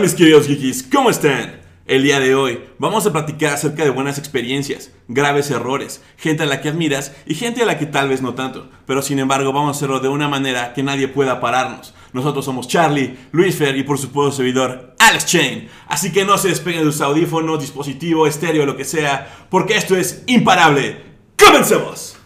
mis queridos geekies? ¿Cómo están? El día de hoy vamos a platicar acerca de buenas experiencias, graves errores, gente a la que admiras y gente a la que tal vez no tanto, pero sin embargo vamos a hacerlo de una manera que nadie pueda pararnos. Nosotros somos Charlie, Luis Fer y por supuesto servidor Alex Chain. Así que no se despeguen de sus audífonos, dispositivo, estéreo, lo que sea, porque esto es imparable. ¡Comencemos!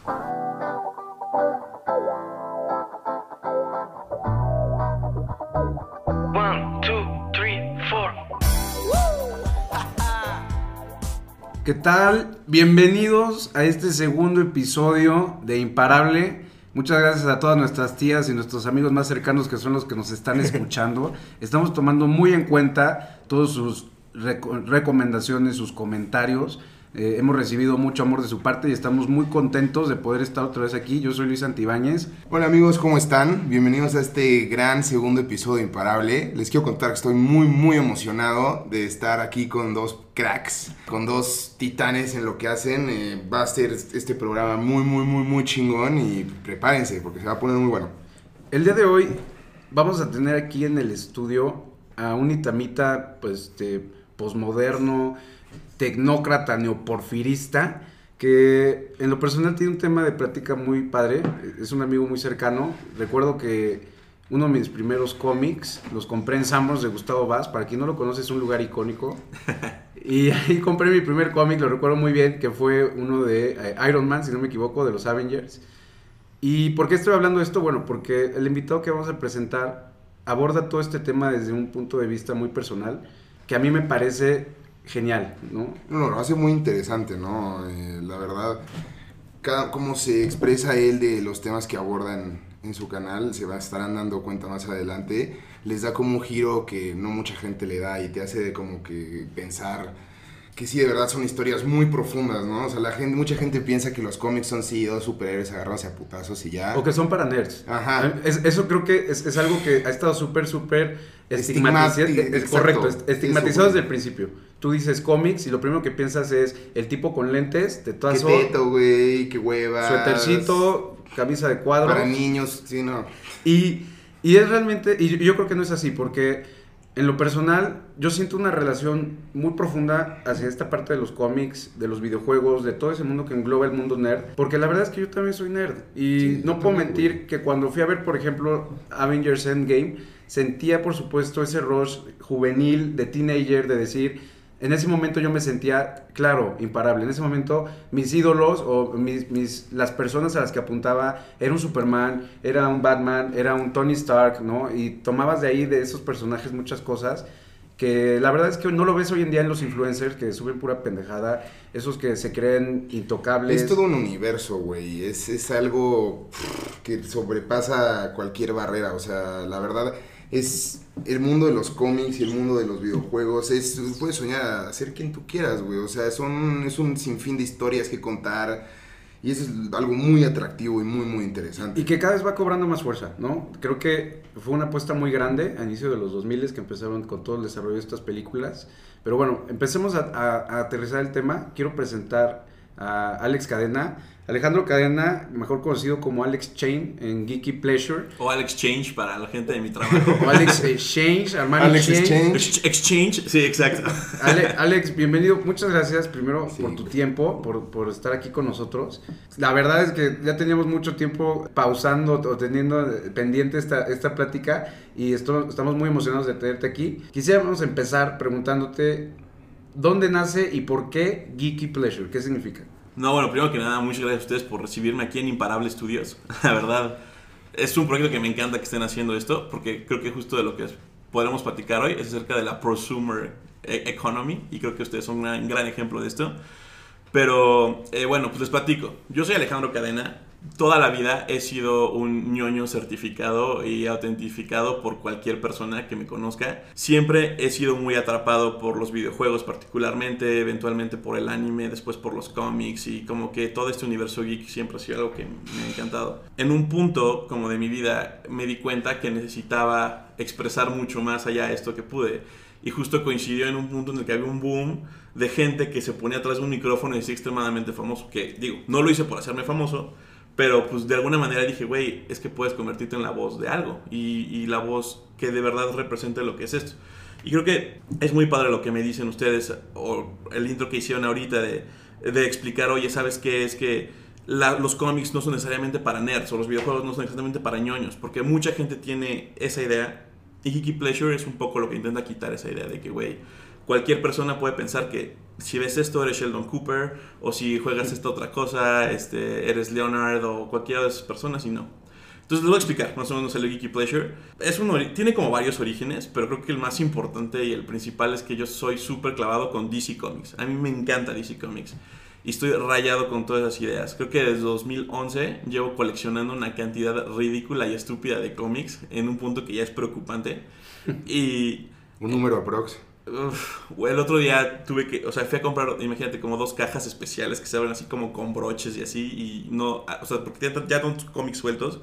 ¿Qué tal? Bienvenidos a este segundo episodio de Imparable. Muchas gracias a todas nuestras tías y nuestros amigos más cercanos que son los que nos están escuchando. Estamos tomando muy en cuenta todas sus reco- recomendaciones, sus comentarios. Eh, hemos recibido mucho amor de su parte y estamos muy contentos de poder estar otra vez aquí. Yo soy Luis Antibáñez. Hola amigos, ¿cómo están? Bienvenidos a este gran segundo episodio de Imparable. Les quiero contar que estoy muy muy emocionado de estar aquí con dos cracks, con dos titanes en lo que hacen. Eh, va a ser este programa muy muy muy muy chingón y prepárense porque se va a poner muy bueno. El día de hoy vamos a tener aquí en el estudio a un itamita, pues, este, posmoderno, tecnócrata, neoporfirista, que en lo personal tiene un tema de práctica muy padre, es un amigo muy cercano. Recuerdo que uno de mis primeros cómics los compré en Sambors de Gustavo Vaz, para quien no lo conoce es un lugar icónico. Y ahí compré mi primer cómic, lo recuerdo muy bien, que fue uno de eh, Iron Man, si no me equivoco, de los Avengers. ¿Y por qué estoy hablando de esto? Bueno, porque el invitado que vamos a presentar aborda todo este tema desde un punto de vista muy personal, que a mí me parece genial, ¿no? No, lo hace muy interesante, ¿no? Eh, la verdad, cada, cómo se expresa él de los temas que abordan en su canal, se va, estarán dando cuenta más adelante, les da como un giro que no mucha gente le da y te hace como que pensar que sí, de verdad son historias muy profundas, ¿no? O sea, la gente, mucha gente piensa que los cómics son sí, dos superhéroes agarrándose a putazos y ya. O que son para nerds. Ajá. Es- eso creo que es, es algo que ha estado súper, súper estigmatizado. Es correcto, es- estigmatizado desde el principio. Tú dices cómics y lo primero que piensas es el tipo con lentes, Qué tetazo, teto, güey, qué hueva. suétercito, camisa de cuadros. Para niños, sí, no. Y, y es realmente, y yo- yo creo que no es así, porque en lo personal yo siento una relación muy profunda hacia esta parte de los cómics, de los videojuegos, de todo ese mundo que engloba el mundo nerd, porque la verdad es que yo también soy nerd. Y Sí, no puedo también, mentir güey. que cuando fui a ver, por ejemplo, Avengers Endgame, sentía por supuesto ese rush juvenil de teenager de decir... En ese momento yo me sentía, claro, imparable. En ese momento mis ídolos o mis, las personas a las que apuntaba era un Superman, era un Batman, era un Tony Stark, ¿no? Y tomabas de ahí, de esos personajes, muchas cosas que la verdad es que no lo ves hoy en día en los influencers que suben pura pendejada, esos que se creen intocables. Es todo un universo, güey. Es, es algo que sobrepasa cualquier barrera. O sea, la verdad es el mundo de los cómics y el mundo de los videojuegos. Es, puedes soñar a ser quien tú quieras, güey. O sea, son, es un sinfín de historias que contar. Y eso es algo muy atractivo y muy, muy interesante. Y que cada vez va cobrando más fuerza, ¿no? Creo que fue una apuesta muy grande a inicio de los 2000 que empezaron con todo el desarrollo de estas películas. Pero bueno, empecemos a, a- a aterrizar el tema. Quiero presentar a Alex Cadena. Alejandro Cadena, mejor conocido como Alex Chain en Geeky Pleasure. O Alex Change para la gente de mi trabajo. O Alex Exchange, Armani Alex. Exchange. Ex- Exchange, sí, exacto. Ale- Alex, bienvenido. Muchas gracias primero Sí, por tu tiempo, por, por estar aquí con nosotros. La verdad es que ya teníamos mucho tiempo pausando o teniendo eh, pendiente esta, esta plática y esto- estamos muy emocionados de tenerte aquí. Quisiéramos empezar preguntándote dónde nace y por qué Geeky Pleasure. ¿Qué significa? No, bueno, primero que nada, muchas gracias a ustedes por recibirme aquí en Imparable Studios. La verdad, es un proyecto que me encanta que estén haciendo esto, porque creo que justo de lo que podremos platicar hoy es acerca de la prosumer e- economy, y creo que ustedes son un gran, ejemplo de esto. Pero eh, bueno, pues les platico. Yo soy Alejandro Cadena. Toda la vida he sido un ñoño certificado y autentificado por cualquier persona que me conozca. Siempre he sido muy atrapado por los videojuegos particularmente, eventualmente por el anime, después por los cómics y como que todo este universo geek siempre ha sido algo que me ha encantado. En un punto como de mi vida me di cuenta que necesitaba expresar mucho más allá de esto que pude. Y justo coincidió en un punto en el que había un boom de gente que se ponía atrás de un micrófono y decía extremadamente famoso. Que digo, no lo hice por hacerme famoso, pero pues de alguna manera dije, güey, es que puedes convertirte en la voz de algo. Y, la voz que de verdad represente lo que es esto. Y creo que es muy padre lo que me dicen ustedes, o el intro que hicieron ahorita de, de explicar, oye, ¿sabes qué? Es que los cómics no son necesariamente para nerds, o los videojuegos no son necesariamente para ñoños, porque mucha gente tiene esa idea, y Geeky Pleasure es un poco lo que intenta quitar esa idea de que, güey, cualquier persona puede pensar que si ves esto eres Sheldon Cooper, o si juegas esta otra cosa, este, eres Leonard, o cualquiera de esas personas, y no. Entonces les voy a explicar más o menos el Geeky Pleasure. Es un tiene como varios orígenes, pero creo que el más importante y el principal es que yo soy súper clavado con DC Comics. A mí me encanta DC Comics. Y estoy rayado con todas esas ideas. Creo que desde 2011 llevo coleccionando una cantidad ridícula y estúpida de cómics en un punto que ya es preocupante. Y Un número aprox. Uf, el otro día tuve que, o sea, fui a comprar, imagínate, como dos cajas especiales que se abren así como con broches y así, y no, o sea, porque ya, ya con cómics sueltos,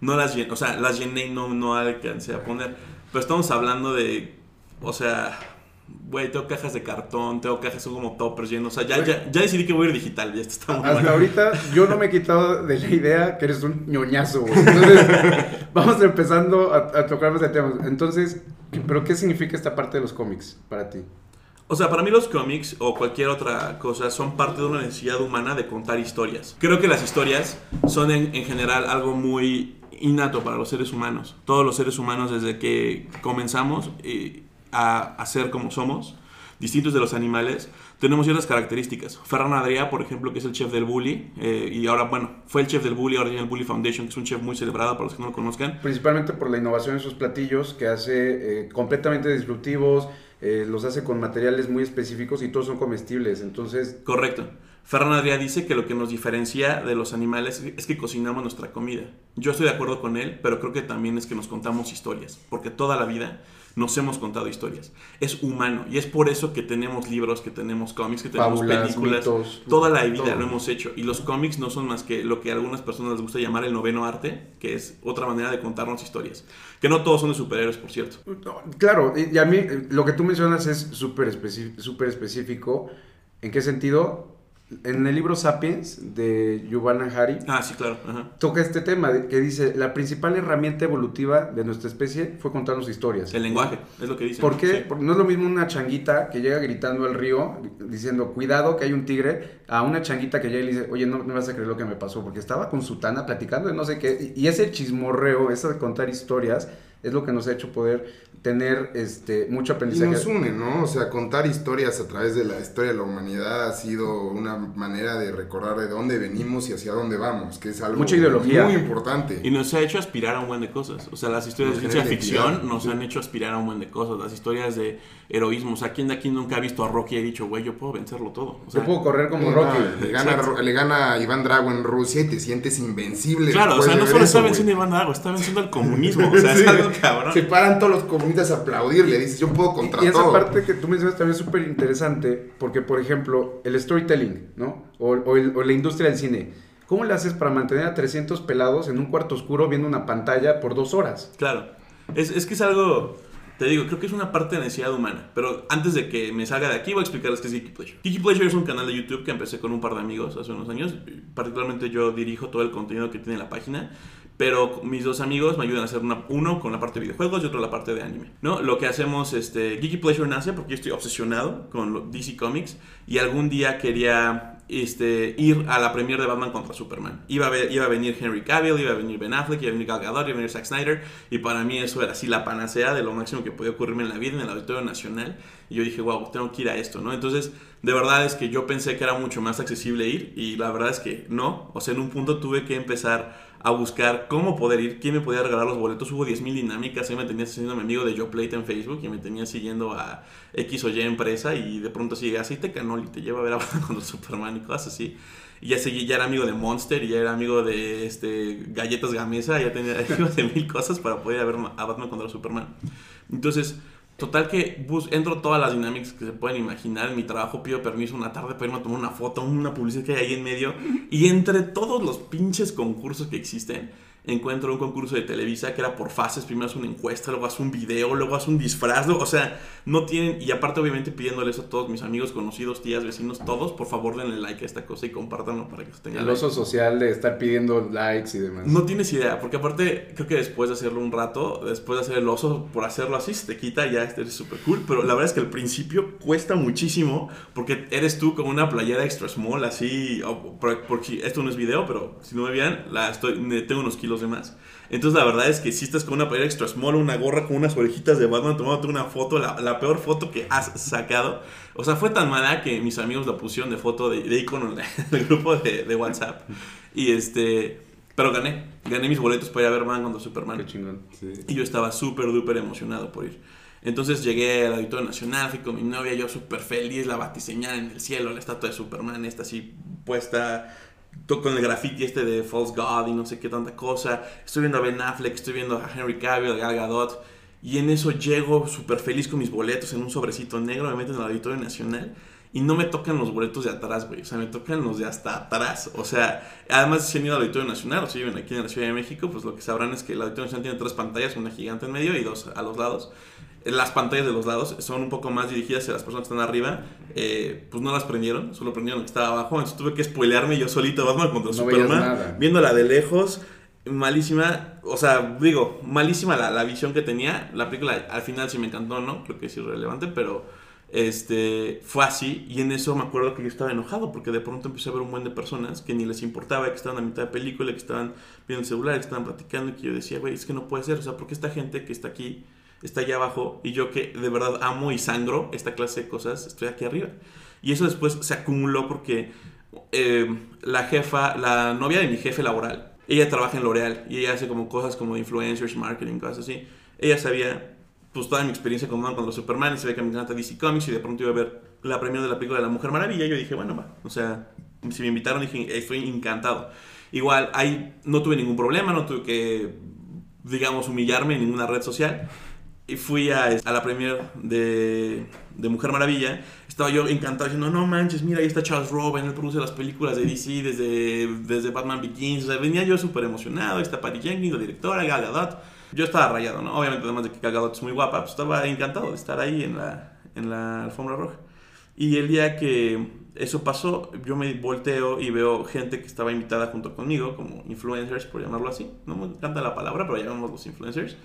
no las llené, o sea, las llené y no, no alcancé a poner. Pero estamos hablando de, o sea, güey, tengo cajas de cartón, tengo cajas, son como toppers llenos, o sea, ya, ya, ya decidí que voy a ir digital, ya está muy Hasta ahorita yo no me he quitado de la idea que eres un ñoñazo, güey. Entonces, vamos empezando a, a tocar más el tema. Entonces, ¿qué- ¿pero qué significa esta parte de los cómics para ti? O sea, para mí los cómics o cualquier otra cosa son parte de una necesidad humana de contar historias. Creo que las historias son en, en general algo muy innato para los seres humanos. Todos los seres humanos desde que comenzamos eh, a, a ser como somos, distintos de los animales, tenemos ciertas características. Ferran Adrià, por ejemplo, que es el chef del Bully, eh, y ahora, bueno, fue el chef del Bully, ahora tiene el Bully Foundation, que es un chef muy celebrado para los que no lo conozcan. Principalmente por la innovación en sus platillos, que hace eh, completamente disruptivos, eh, los hace con materiales muy específicos y todos son comestibles. Entonces, Correcto. Ferran Adrià dice que lo que nos diferencia de los animales es que cocinamos nuestra comida. Yo estoy de acuerdo con él, pero creo que también es que nos contamos historias, porque toda la vida nos hemos contado historias. Es humano y es por eso que tenemos libros, que tenemos cómics, que tenemos Fábulas, películas. mitos, toda la vida todo. lo hemos hecho y los cómics no son más que lo que a algunas personas les gusta llamar el noveno arte, que es otra manera de contarnos historias. Que no todos son de superhéroes, por cierto. No, Claro, y a mí eh, lo que tú mencionas es súper específico. ¿En qué sentido? En el libro Sapiens de Yuval Harari Ah, sí, claro. Ajá. toca este tema de- que dice la principal herramienta evolutiva de nuestra especie fue contarnos historias. El lenguaje, es lo que dice. ¿Por qué? Sí. Porque no es lo mismo una changuita que llega gritando al río diciendo cuidado que hay un tigre a una changuita que llega y le dice oye no me vas a creer lo que me pasó porque estaba con su tana platicando de no sé qué y ese chismorreo, eso de contar historias es lo que nos ha hecho poder tener este mucho Y aprendizaje. nos une, ¿no? O sea, contar historias a través de la historia de la humanidad ha sido una manera de recordar de dónde venimos y hacia dónde vamos, que es algo Mucha ideología. muy importante. Y nos ha hecho aspirar a un buen de cosas. O sea, las historias de ciencia ficción nos han hecho aspirar a un buen de cosas. Las historias de heroísmo. O sea, ¿quién de aquí nunca ha visto a Rocky y ha dicho, güey, yo puedo vencerlo todo? O sea, Yo puedo correr como Rocky. le, gana, le gana a Iván Drago en Rusia y te sientes invencible. claro, o sea, no solo eso, está venciendo a Iván Drago, está venciendo al comunismo. O sea, es Sí. algo cabrón. Se paran todos los comunistas a aplaudirle, dices, yo puedo contra Y esa todo. parte que tú mencionas también es súper interesante, porque, por ejemplo, el storytelling, ¿no? O, o el- o la industria del cine. ¿Cómo le haces para mantener a 300 pelados en un cuarto oscuro viendo una pantalla por dos horas? Claro. Es, es que es algo. Te digo, creo que es una parte de necesidad humana. Pero antes de que me salga de aquí, voy a explicarles qué es Geeky Pleasure. Geeky Pleasure es un canal de YouTube que empecé con un par de amigos hace unos años. Particularmente yo dirijo todo el contenido que tiene la página. Pero mis dos amigos me ayudan a hacer una- uno con la parte de videojuegos y otro la parte de anime. ¿no? Lo que hacemos, este, Geeky Pleasure nace porque yo estoy obsesionado con DC Comics. Y algún día quería este, ir a la premiere de Batman contra Superman. Iba a, ver- iba a venir Henry Cavill, iba a venir Ben Affleck, iba a venir Gal Gadot, iba a venir Zack Snyder. Y para mí eso era así la panacea de lo máximo que podía ocurrirme en la vida en el Auditorio Nacional. Y yo dije, wow, tengo que ir a esto, ¿no? Entonces, de verdad es que yo pensé que era mucho más accesible ir. Y la verdad es que no. O sea, en un punto tuve que empezar a buscar cómo poder ir, quién me podía regalar los boletos. Hubo 10.000 dinámicas, ahí me tenía haciendo mi amigo de Joe Plate en Facebook y me tenía siguiendo a X o Y empresa y de pronto sigue aceite canol y te lleva a ver a Batman contra Superman y cosas así. Y ya seguí, ya era amigo de Monster y ya era amigo de este, Galletas Gamesa, ya tenía amigo de mil cosas para poder ir a ver a Batman contra Superman. Entonces, total que bus entro todas las dinámicas que se pueden imaginar. En mi trabajo pido permiso una tarde para irme a tomar una foto, una publicidad que hay ahí en medio. Y entre todos los pinches concursos que existen, encuentro un concurso de Televisa que era por fases, primero hace una encuesta, luego hace un video, luego hace un disfraz, luego- o sea, no tienen, y aparte obviamente pidiéndoles a todos mis amigos, conocidos, tías, vecinos, todos, por favor denle like a esta cosa y compártanlo para que se tenga El like. oso social de estar pidiendo likes y demás. No tienes idea, porque aparte creo que después de hacerlo un rato, después de hacer el oso, por hacerlo así, se te quita ya este es súper cool. Pero la verdad es que al principio cuesta muchísimo porque eres tú con una playera extra small, así. Porque esto no es video, pero si no me vean, la estoy, tengo unos kilos de más. Entonces la verdad es que si estás con una playera extra small, una gorra con unas orejitas de Batman, tomándote una foto, la, la peor foto que has sacado. O sea, fue tan mala que mis amigos la pusieron de foto de, de icono del grupo de, de WhatsApp. Y este. Pero gané. Gané mis boletos para ir a ver Man contra Qué Superman. chingón. Sí. Y yo estaba súper, duper emocionado por ir. Entonces llegué al Auditorio Nacional, fui con mi novia, yo súper feliz, la batiseñal en el cielo, la estatua de Superman, esta así puesta, con el graffiti este de False God y no sé qué tanta cosa. Estoy viendo a Ben Affleck, estoy viendo a Henry Cavill, a Gal Gadot. Y en eso llego súper feliz con mis boletos en un sobrecito negro, me meten al Auditorio Nacional. Y no me tocan los boletos de atrás, güey. O sea, me tocan los de hasta atrás. O sea, además, si han ido al Auditorio Nacional o si viven aquí en la Ciudad de México, pues lo que sabrán es que el Auditorio Nacional tiene tres pantallas, una gigante en medio y dos a los lados. Las pantallas de los lados son un poco más dirigidas a las personas que están arriba. Eh, pues no las prendieron, solo prendieron lo que estaba abajo. Entonces tuve que spoilearme yo solito Batman contra No Superman. Viéndola de lejos, malísima. O sea, digo, malísima la, la visión que tenía. La película al final sí me encantó, ¿no? Creo que es irrelevante, pero este fue así. Y en eso me acuerdo que yo estaba enojado porque de pronto empecé a ver un buen de personas que ni les importaba, que estaban a mitad de película, que estaban viendo el celular, que estaban platicando. Y que yo decía, güey, es que no puede ser. O sea, porque esta gente que está aquí está allá abajo y yo que de verdad amo y sangro esta clase de cosas, estoy aquí arriba. Y eso después se acumuló porque eh, la jefa, la novia de mi jefe laboral, ella trabaja en L'Oreal y ella hace como cosas como influencers, marketing, cosas así. Ella sabía pues toda mi experiencia con Man contra Superman se ve que me encanta DC Comics y de pronto iba a ver la premiere de la película de la Mujer Maravilla y yo dije, bueno, va, o sea, si me invitaron dije, estoy encantado. Igual, ahí no tuve ningún problema, no tuve que, digamos, humillarme en ninguna red social. Y fui a, a la premiere de, de Mujer Maravilla. Estaba yo encantado diciendo, no manches, mira, ahí está Charles Robin, él produce las películas de DC desde, desde Batman Begins. O sea, venía yo súper emocionado, ahí está Patty Jenkins, la directora, Gal Gadot. Yo estaba rayado, ¿no? Obviamente, además de que Gal Gadot es muy guapa, pues estaba encantado de estar ahí en la, en la alfombra roja. Y el día que eso pasó, yo me volteo y veo gente que estaba invitada junto conmigo, como influencers, por llamarlo así. No me encanta la palabra, pero llamémoslos influencers.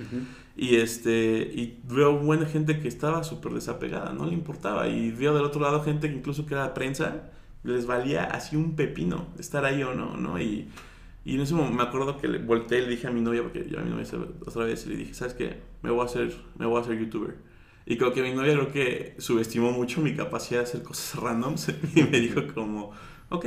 Y este y veo buena gente que estaba súper desapegada, no le importaba. Y veo del otro lado gente que incluso que era prensa, les valía así un pepino estar ahí o no, ¿no? Y, y en ese momento me acuerdo que le volteé y le dije a mi novia, porque yo a mi novia otra vez y le dije, ¿sabes qué? Me voy a hacer, me voy a hacer youtuber. Y creo que mi novia creo que subestimó mucho mi capacidad de hacer cosas randoms y me dijo como, ok.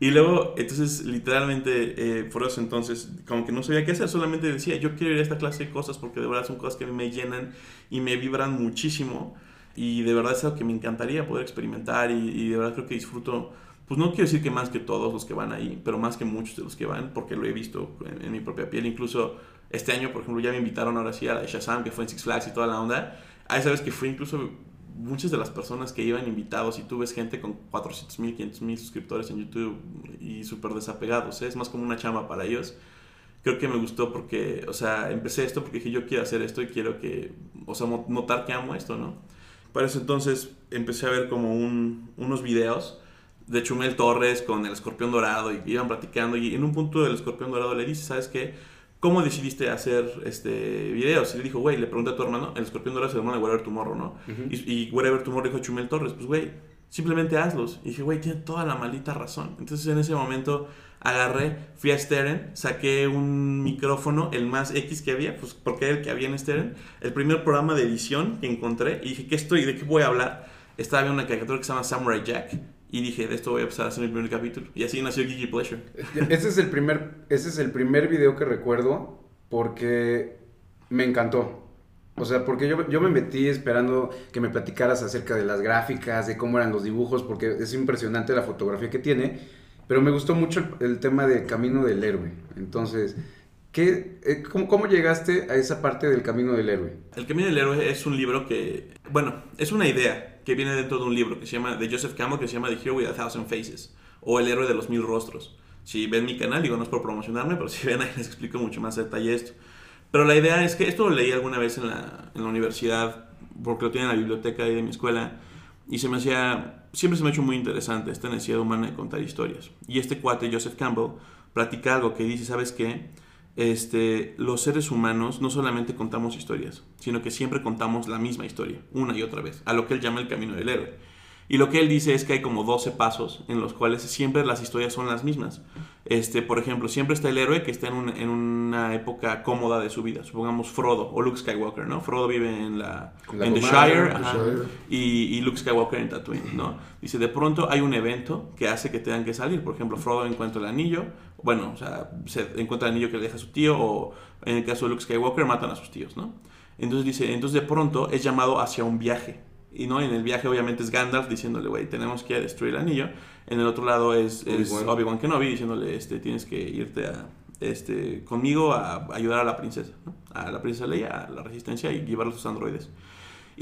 Y luego, entonces, literalmente, eh, por eso entonces, como que no sabía qué hacer, solamente decía, yo quiero ir a esta clase de cosas porque de verdad son cosas que me llenan y me vibran muchísimo. Y de verdad es algo que me encantaría poder experimentar y, y de verdad creo que disfruto, pues no quiero decir que más que todos los que van ahí, pero más que muchos de los que van, porque lo he visto en, en mi propia piel. Incluso este año, por ejemplo, ya me invitaron ahora sí a la Shazam, que fue en Six Flags y toda la onda. Ahí sabes que fue incluso muchas de las personas que iban invitados y tú ves gente con 400 mil, 500 mil suscriptores en YouTube y súper desapegados, ¿eh? es más como una chamba para ellos. Creo que me gustó porque, o sea, empecé esto porque dije yo quiero hacer esto y quiero que, o sea, notar que amo esto, ¿no? Para eso entonces empecé a ver como un- unos videos de Chumel Torres con el escorpión dorado y iban platicando y en un punto del escorpión dorado le dice, ¿sabes qué? ¿Cómo decidiste hacer este videos? Y le dijo, güey, le pregunté a tu hermano, el escorpión dorado es el hermano de Whatever Tomorrow, ¿no? Y, y Whatever Tomorrow dijo Chumel Torres, pues güey, simplemente hazlos. Y dije, güey, tiene toda la maldita razón. Entonces en ese momento agarré, fui a Steren, saqué un micrófono, el más X que había, pues porque era el que había en Steren, el primer programa de edición que encontré, y dije, ¿qué estoy? ¿De qué voy a hablar? Estaba viendo una caricatura que se llama Samurai Jack, y dije, de esto voy a empezar a hacer mi primer capítulo. Y así nació Gigi Pleasure. Ese es el primer, ese es el primer video que recuerdo porque me encantó. O sea, porque yo, yo me metí esperando que me platicaras acerca de las gráficas, de cómo eran los dibujos, porque es impresionante la fotografía que tiene. Pero me gustó mucho el, el tema del camino del héroe. Entonces, ¿qué, eh, cómo, cómo llegaste a esa parte del camino del héroe? El Camino del Héroe es un libro que, bueno, es una idea que viene dentro de un libro que se llama, de Joseph Campbell, que se llama The Hero with a Thousand Faces, o El Héroe de los Mil Rostros. Si ven mi canal, digo, no es por promocionarme, pero si ven ahí les explico mucho más detalle esto. Pero la idea es que esto lo leí alguna vez en la, en la universidad, porque lo tiene en la biblioteca ahí de mi escuela, y se me hacía, siempre se me ha hecho muy interesante esta necesidad humana de contar historias. Y este cuate, Joseph Campbell, platica algo que dice, ¿sabes qué? Este, los seres humanos no solamente contamos historias, sino que siempre contamos la misma historia, una y otra vez, a lo que él llama el camino del héroe. Y lo que él dice es que hay como 12 pasos en los cuales siempre las historias son las mismas. Este, por ejemplo, siempre está el héroe que está en, un- en una época cómoda de su vida. Supongamos Frodo o Luke Skywalker, ¿no? Frodo vive en la, La en The Shire, The ajá, Shire. y, y Luke Skywalker en Tatooine, ¿no? Dice, de pronto hay un evento que hace que tengan que salir. Por ejemplo, Frodo encuentra el anillo, bueno, o sea, se encuentra el anillo que le deja a su tío, o en el caso de Luke Skywalker matan a sus tíos, ¿no? Entonces dice, entonces de pronto es llamado hacia un viaje. Y no, en el viaje obviamente es Gandalf diciéndole, güey, tenemos que destruir el anillo. En el otro lado es es Obi-Wan. Kenobi diciéndole, este, tienes que irte a, este, conmigo a ayudar a la princesa, ¿no? a la princesa Leia, a la resistencia y llevar a sus androides.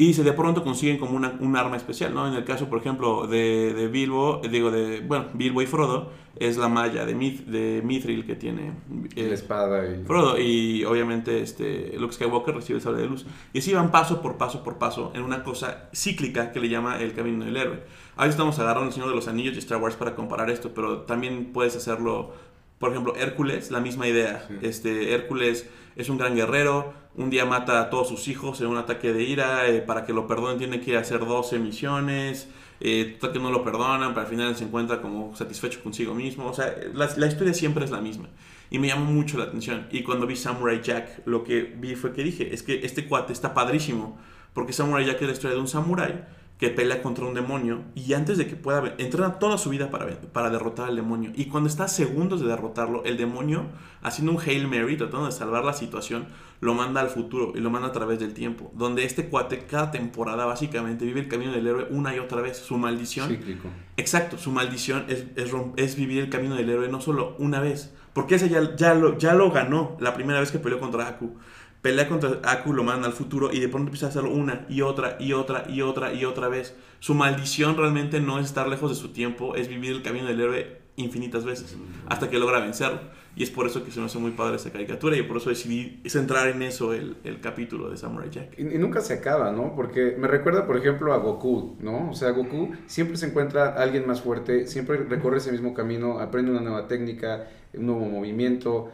Y dice, de pronto consiguen como una, un arma especial, ¿no? En el caso, por ejemplo, de, de Bilbo, eh, digo, de, bueno, Bilbo y Frodo, es la malla de, Mith- de Mithril que tiene eh, La espada y... Frodo y obviamente este, Luke Skywalker recibe el sable de luz. Y así van paso por paso por paso en una cosa cíclica que le llama el camino del héroe. Ahí estamos agarrando el Señor de los Anillos y Star Wars para comparar esto, pero también puedes hacerlo, por ejemplo, Hércules, la misma idea. Este, Hércules es un gran guerrero, un día mata a todos sus hijos en un ataque de ira, eh, para que lo perdonen tiene que hacer 12 misiones, eh, total que no lo perdonan, pero al final se encuentra como satisfecho consigo mismo. O sea, la, la historia siempre es la misma. Y me llamó mucho la atención. Y cuando vi Samurai Jack, lo que vi fue que dije, es que este cuate está padrísimo. Porque Samurai Jack es la historia de un samurái que pelea contra un demonio y antes de que pueda entrena toda su vida para, para derrotar al demonio y cuando está a segundos de derrotarlo el demonio haciendo un Hail Mary tratando de salvar la situación lo manda al futuro y lo manda a través del tiempo donde este cuate cada temporada básicamente vive el camino del héroe una y otra vez su maldición Cíclico. Exacto, su maldición es, es, es vivir el camino del héroe no solo una vez, porque ese ya, ya, lo, ya lo ganó la primera vez que peleó contra Aku. Pelea contra Aku, lo manda al futuro y de pronto empieza a hacerlo una y otra y otra y otra y otra vez. Su maldición realmente no es estar lejos de su tiempo, es vivir el camino del héroe infinitas veces hasta que logra vencerlo. Y es por eso que se me hace muy padre esa caricatura y por eso decidí centrar en eso el, el capítulo de Samurai Jack. Y, y nunca se acaba, ¿no? Porque me recuerda, por ejemplo, a Goku, ¿no? O sea, Goku siempre se encuentra a alguien más fuerte, siempre recorre ese mismo camino, aprende una nueva técnica, un nuevo movimiento.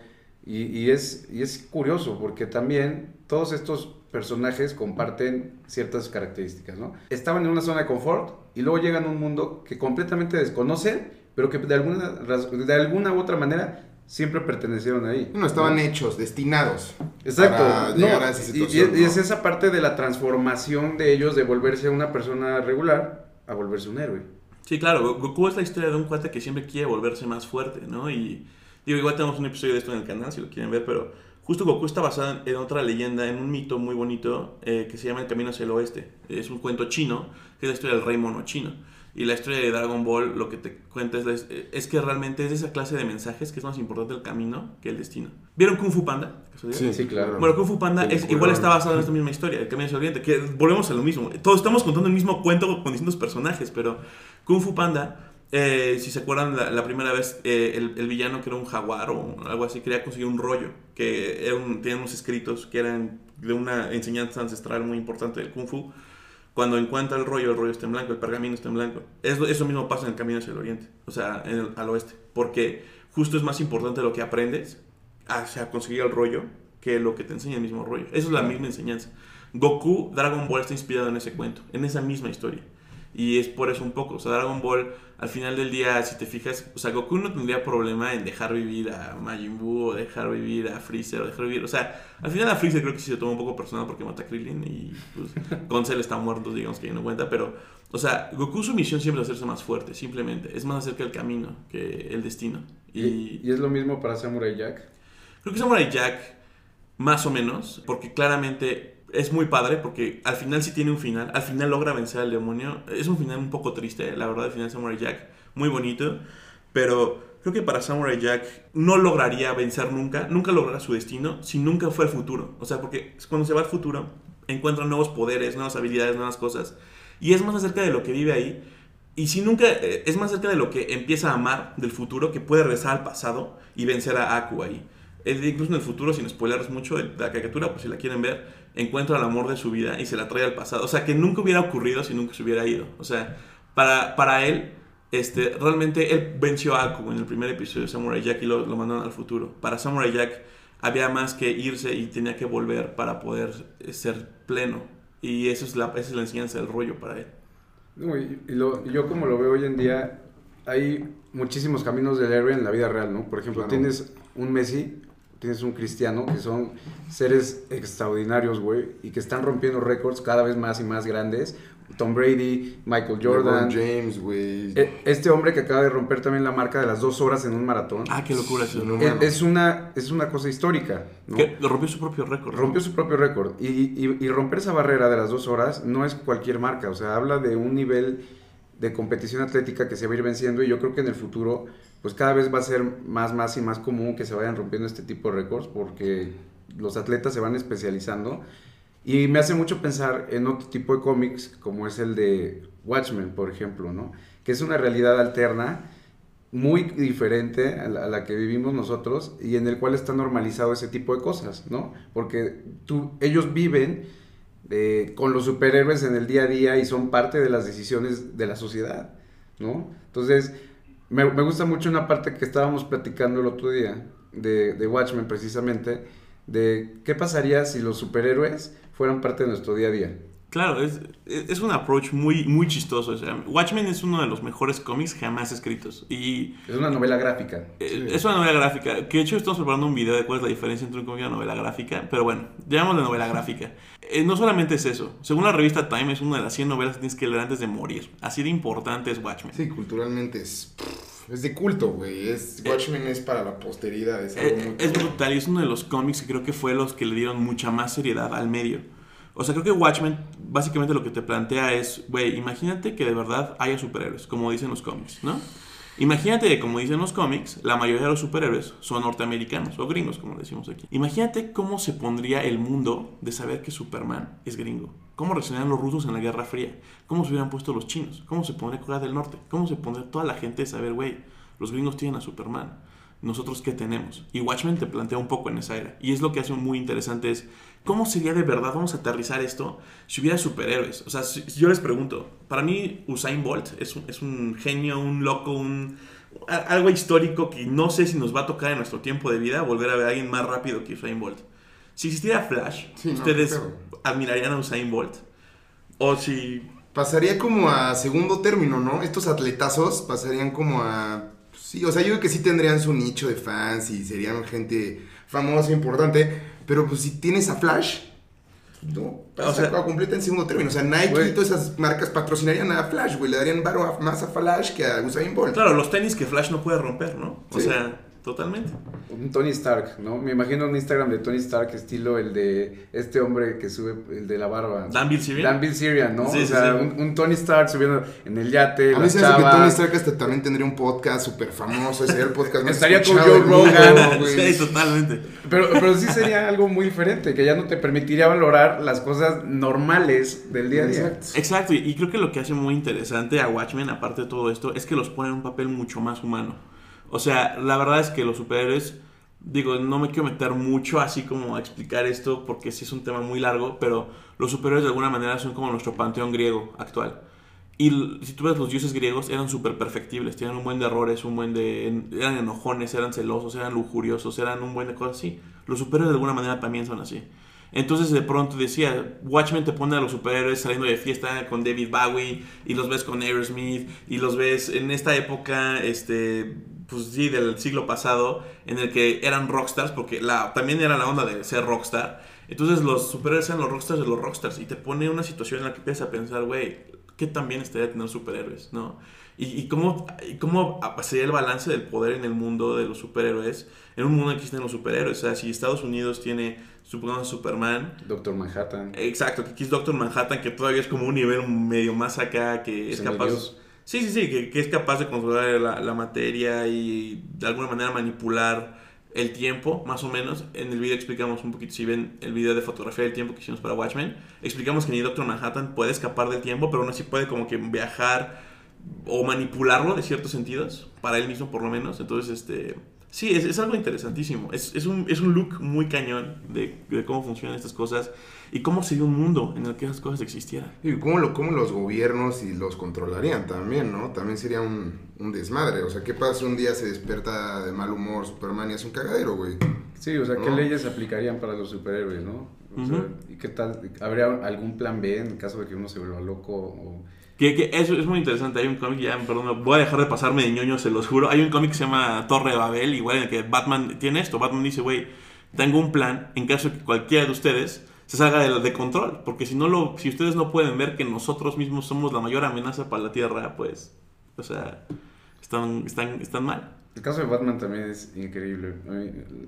Y, y es, y es curioso porque también todos estos personajes comparten ciertas características, ¿no? Estaban en una zona de confort y luego llegan a un mundo que completamente desconocen, pero que de alguna, de alguna u otra manera siempre pertenecieron ahí. No, estaban ¿no? hechos, destinados. Exacto. Para no, a esa y- situación. y, y ¿no? es esa parte de la transformación de ellos de volverse una persona regular a volverse un héroe. Sí, claro, Go- Goku es la historia de un cuate que siempre quiere volverse más fuerte, ¿no? Y digo, igual tenemos un episodio de esto en el canal si lo quieren ver, pero justo Goku está basado en otra leyenda, en un mito muy bonito eh, que se llama El Camino hacia el Oeste. Es un cuento chino, que es la historia del rey mono chino. Y la historia de Dragon Ball lo que te cuenta es, la- es que realmente es esa clase de mensajes que es más importante el camino que el destino. ¿Vieron Kung Fu Panda? Sí, Sí, claro. Bueno, Kung Fu Panda es, igual está basado en esta misma historia, el Camino hacia el Oriente, que volvemos a lo mismo. Todos estamos contando el mismo cuento con distintos personajes, pero Kung Fu Panda, eh, si se acuerdan, la, la primera vez eh, el, el villano que era un jaguar o algo así, quería conseguir un rollo, que era un- tenían unos escritos que eran de una enseñanza ancestral muy importante del Kung Fu. Cuando encuentra el rollo, el rollo está en blanco, el pergamino está en blanco. Eso, eso mismo pasa en el camino hacia el oriente, o sea, en el- al oeste. Porque justo es más importante lo que aprendes hacia conseguir el rollo que lo que te enseña el mismo rollo. Eso es la misma enseñanza. Goku, Dragon Ball está inspirado en ese cuento, en esa misma historia. Y es por eso un poco. O sea, Dragon Ball, al final del día, si te fijas, o sea, Goku no tendría problema en dejar vivir a Majin Buu, o dejar vivir a Freezer, o dejar vivir. O sea, al final a Freezer creo que sí se toma un poco personal porque mata a Krillin y pues está muerto, digamos que ya no cuenta. Pero, o sea, Goku su misión siempre es hacerse más fuerte, simplemente. Es más acerca del camino que el destino. Y, y es lo mismo para Samurai Jack. Creo que Samurai Jack, más o menos, porque claramente es muy padre, porque al final sí tiene un final, al final logra vencer al demonio. Es un final un poco triste, la verdad, el final de Samurai Jack, muy bonito, pero creo que para Samurai Jack no lograría vencer nunca, nunca logrará su destino si nunca fue al futuro. O sea, porque cuando se va al futuro, encuentra nuevos poderes, nuevas habilidades, nuevas cosas, y es más acerca de lo que vive ahí Y si nunca eh, es más cerca de lo que empieza a amar del futuro, que puede regresar al pasado y vencer a Aku ahí. Él, incluso en el futuro, sin spoilers mucho la caricatura, pues si la quieren ver, encuentra el amor de su vida y se la trae al pasado. O sea, que nunca hubiera ocurrido si nunca se hubiera ido. O sea, para, para él, este, realmente él venció a Aku en el primer episodio de Samurai Jack y lo, lo mandaron al futuro. Para Samurai Jack había más que irse y tenía que volver para poder eh, ser pleno. Y eso es la, esa es la enseñanza del rollo para él. No, y, y lo- yo como lo veo hoy en día, hay muchísimos caminos del héroe en la vida real, ¿no? Por ejemplo, Claro. tienes un Messi, tienes un Cristiano, que son seres extraordinarios, güey, y que están rompiendo récords cada vez más y más grandes. Tom Brady, Michael Jordan. LeBron James, güey. E- Este hombre que acaba de romper también la marca de las dos horas en un maratón. Ah, qué locura. No es, una, es una cosa histórica, ¿no? Que rompió su propio récord. ¿no? Rompió su propio récord. Y, y- y romper esa barrera de las dos horas no es cualquier marca. O sea, habla de un nivel de competición atlética que se va a ir venciendo. Y yo creo que en el futuro, pues cada vez va a ser más, más y más común que se vayan rompiendo este tipo de récords porque los atletas se van especializando. Y me hace mucho pensar en otro tipo de cómics, como es el de Watchmen, por ejemplo, ¿no? Que es una realidad alterna muy diferente a la, a la que vivimos nosotros y en el cual está normalizado ese tipo de cosas, ¿no? Porque tú, ellos viven eh, con los superhéroes en el día a día y son parte de las decisiones de la sociedad, ¿no? Entonces, me, me gusta mucho una parte que estábamos platicando el otro día de, de Watchmen precisamente, de qué pasaría si los superhéroes fueran parte de nuestro día a día. Claro, es, es un approach muy, muy chistoso. O sea, Watchmen es uno de los mejores cómics jamás escritos. Y Es una novela gráfica. eh, es una novela gráfica. Que de hecho estamos preparando un video de cuál es la diferencia entre un cómic y una novela gráfica. Pero bueno, llamémosle novela gráfica. Eh, no solamente es eso. Según la revista Time, es una de las 100 novelas que tienes que leer antes de morir. Así de importante es Watchmen. Sí, culturalmente es. Es de culto, güey. Es, Watchmen es para la posteridad. Es algo Eh, muy. es brutal y es uno de los cómics que creo que fue los que le dieron mucha más seriedad al medio. O sea, creo que Watchmen básicamente lo que te plantea es, güey, imagínate que de verdad haya superhéroes, como dicen los cómics, ¿no? Imagínate que, como dicen los cómics, la mayoría de los superhéroes son norteamericanos o gringos, como decimos aquí. Imagínate cómo se pondría el mundo de saber que Superman es gringo. ¿Cómo reaccionarían los rusos en la Guerra Fría? ¿Cómo se hubieran puesto los chinos? ¿Cómo se pondría Corea del Norte? ¿Cómo se pondría toda la gente de saber, güey, los gringos tienen a Superman? nosotros qué tenemos. Y Watchmen te plantea un poco en esa era. Y es lo que hace muy interesante es, ¿cómo sería de verdad, vamos a aterrizar esto, si hubiera superhéroes? O sea, si, yo les pregunto, para mí Usain Bolt es un, es un genio, un loco, un a- algo histórico que no sé si nos va a tocar en nuestro tiempo de vida volver a ver a alguien más rápido que Usain Bolt. Si existiera Flash, Sí, no, ¿ustedes pedo. admirarían a Usain Bolt? O si... Pasaría como a segundo término, ¿no? Estos atletazos pasarían como a. Sí, o sea, yo creo que sí tendrían su nicho de fans y serían gente famosa, importante. Pero pues si tienes a Flash, no, O sea- completa en segundo término. O sea, Nike y todas esas marcas patrocinarían a Flash, güey. Le darían varo a- más a Flash que a Usain Bolt. Claro, los tenis que Flash no puede romper, ¿no? O Sí. sea, totalmente. Un Tony Stark, ¿no? Me imagino un Instagram de Tony Stark estilo el de este hombre que sube, el de la barba. Dan Bilzerian. Dan Bilzerian, ¿no? Sí, o sí, sea, sí. Un, un Tony Stark subiendo en el yate, A mí se me hace que. Tony Stark hasta también tendría un podcast súper famoso. Sería el podcast más Estaría con Joe mundo, Rogan, sí, totalmente. Pero, pero sí sería algo muy diferente, que ya no te permitiría valorar las cosas normales del día a día. Exacto. Exacto, y, y creo que lo que hace muy interesante a Watchmen, aparte de todo esto, es que los pone en un papel mucho más humano. O sea, la verdad es que los superhéroes, digo, no me quiero meter mucho así como a explicar esto porque sí es un tema muy largo, pero los superhéroes de alguna manera son como nuestro panteón griego actual. Y si tú ves los dioses griegos, eran súper perfectibles, tenían un buen de errores, un buen de... eran enojones, eran celosos, eran lujuriosos, eran un buen de cosas así. Los superhéroes de alguna manera también son así. Entonces de pronto decía, Watchmen te pone a los superhéroes saliendo de fiesta con David Bowie y los ves con Aerosmith y los ves en esta época, este, pues sí, del siglo pasado, en el que eran rockstars, porque la, también era la onda de ser rockstar. Entonces los superhéroes eran los rockstars de los rockstars y te pone una situación en la que empiezas a pensar, güey, ¿qué tan bien estaría tener superhéroes, no? Y, y cómo, y cómo sería el balance del poder en el mundo de los superhéroes, en un mundo en que existen los superhéroes. O sea, si Estados Unidos tiene, supongamos, Superman, Doctor Manhattan. Exacto, que aquí es Doctor Manhattan, que todavía es como un nivel medio más acá, que es capaz... Sí, sí, sí, que, que es capaz de controlar la, la materia y de alguna manera manipular el tiempo, más o menos. En el video explicamos un poquito, si ven el video de fotografía del tiempo que hicimos para Watchmen, explicamos que ni Doctor Manhattan puede escapar del tiempo, pero aún así puede como que viajar o manipularlo de ciertos sentidos, para él mismo por lo menos. Entonces, este, sí, es, algo interesantísimo. Es, es, un, es un look muy cañón de cómo funcionan estas cosas y cómo sería un mundo en el que esas cosas existieran. Y cómo, lo, cómo los gobiernos y los controlarían también, ¿no? También sería un, un desmadre. O sea, ¿qué pasa si un día se despierta de mal humor Superman y hace un cagadero, güey? Sí, o sea, ¿qué No. leyes se aplicarían para los superhéroes, no? O sea. ¿y qué tal? ¿Habría algún plan B en caso de que uno se vuelva loco? O... Que, que eso es muy interesante. Hay un cómic, ya, perdón, voy a dejar de pasarme de ñoño, se los juro. Hay un cómic que se llama Torre de Babel, igual en el que Batman tiene esto. Batman dice, güey, tengo un plan en caso de que cualquiera de ustedes se salga de, de control. Porque si no lo, si ustedes no pueden ver que nosotros mismos somos la mayor amenaza para la Tierra, pues, o sea, están, están, están mal. El caso de Batman también es increíble.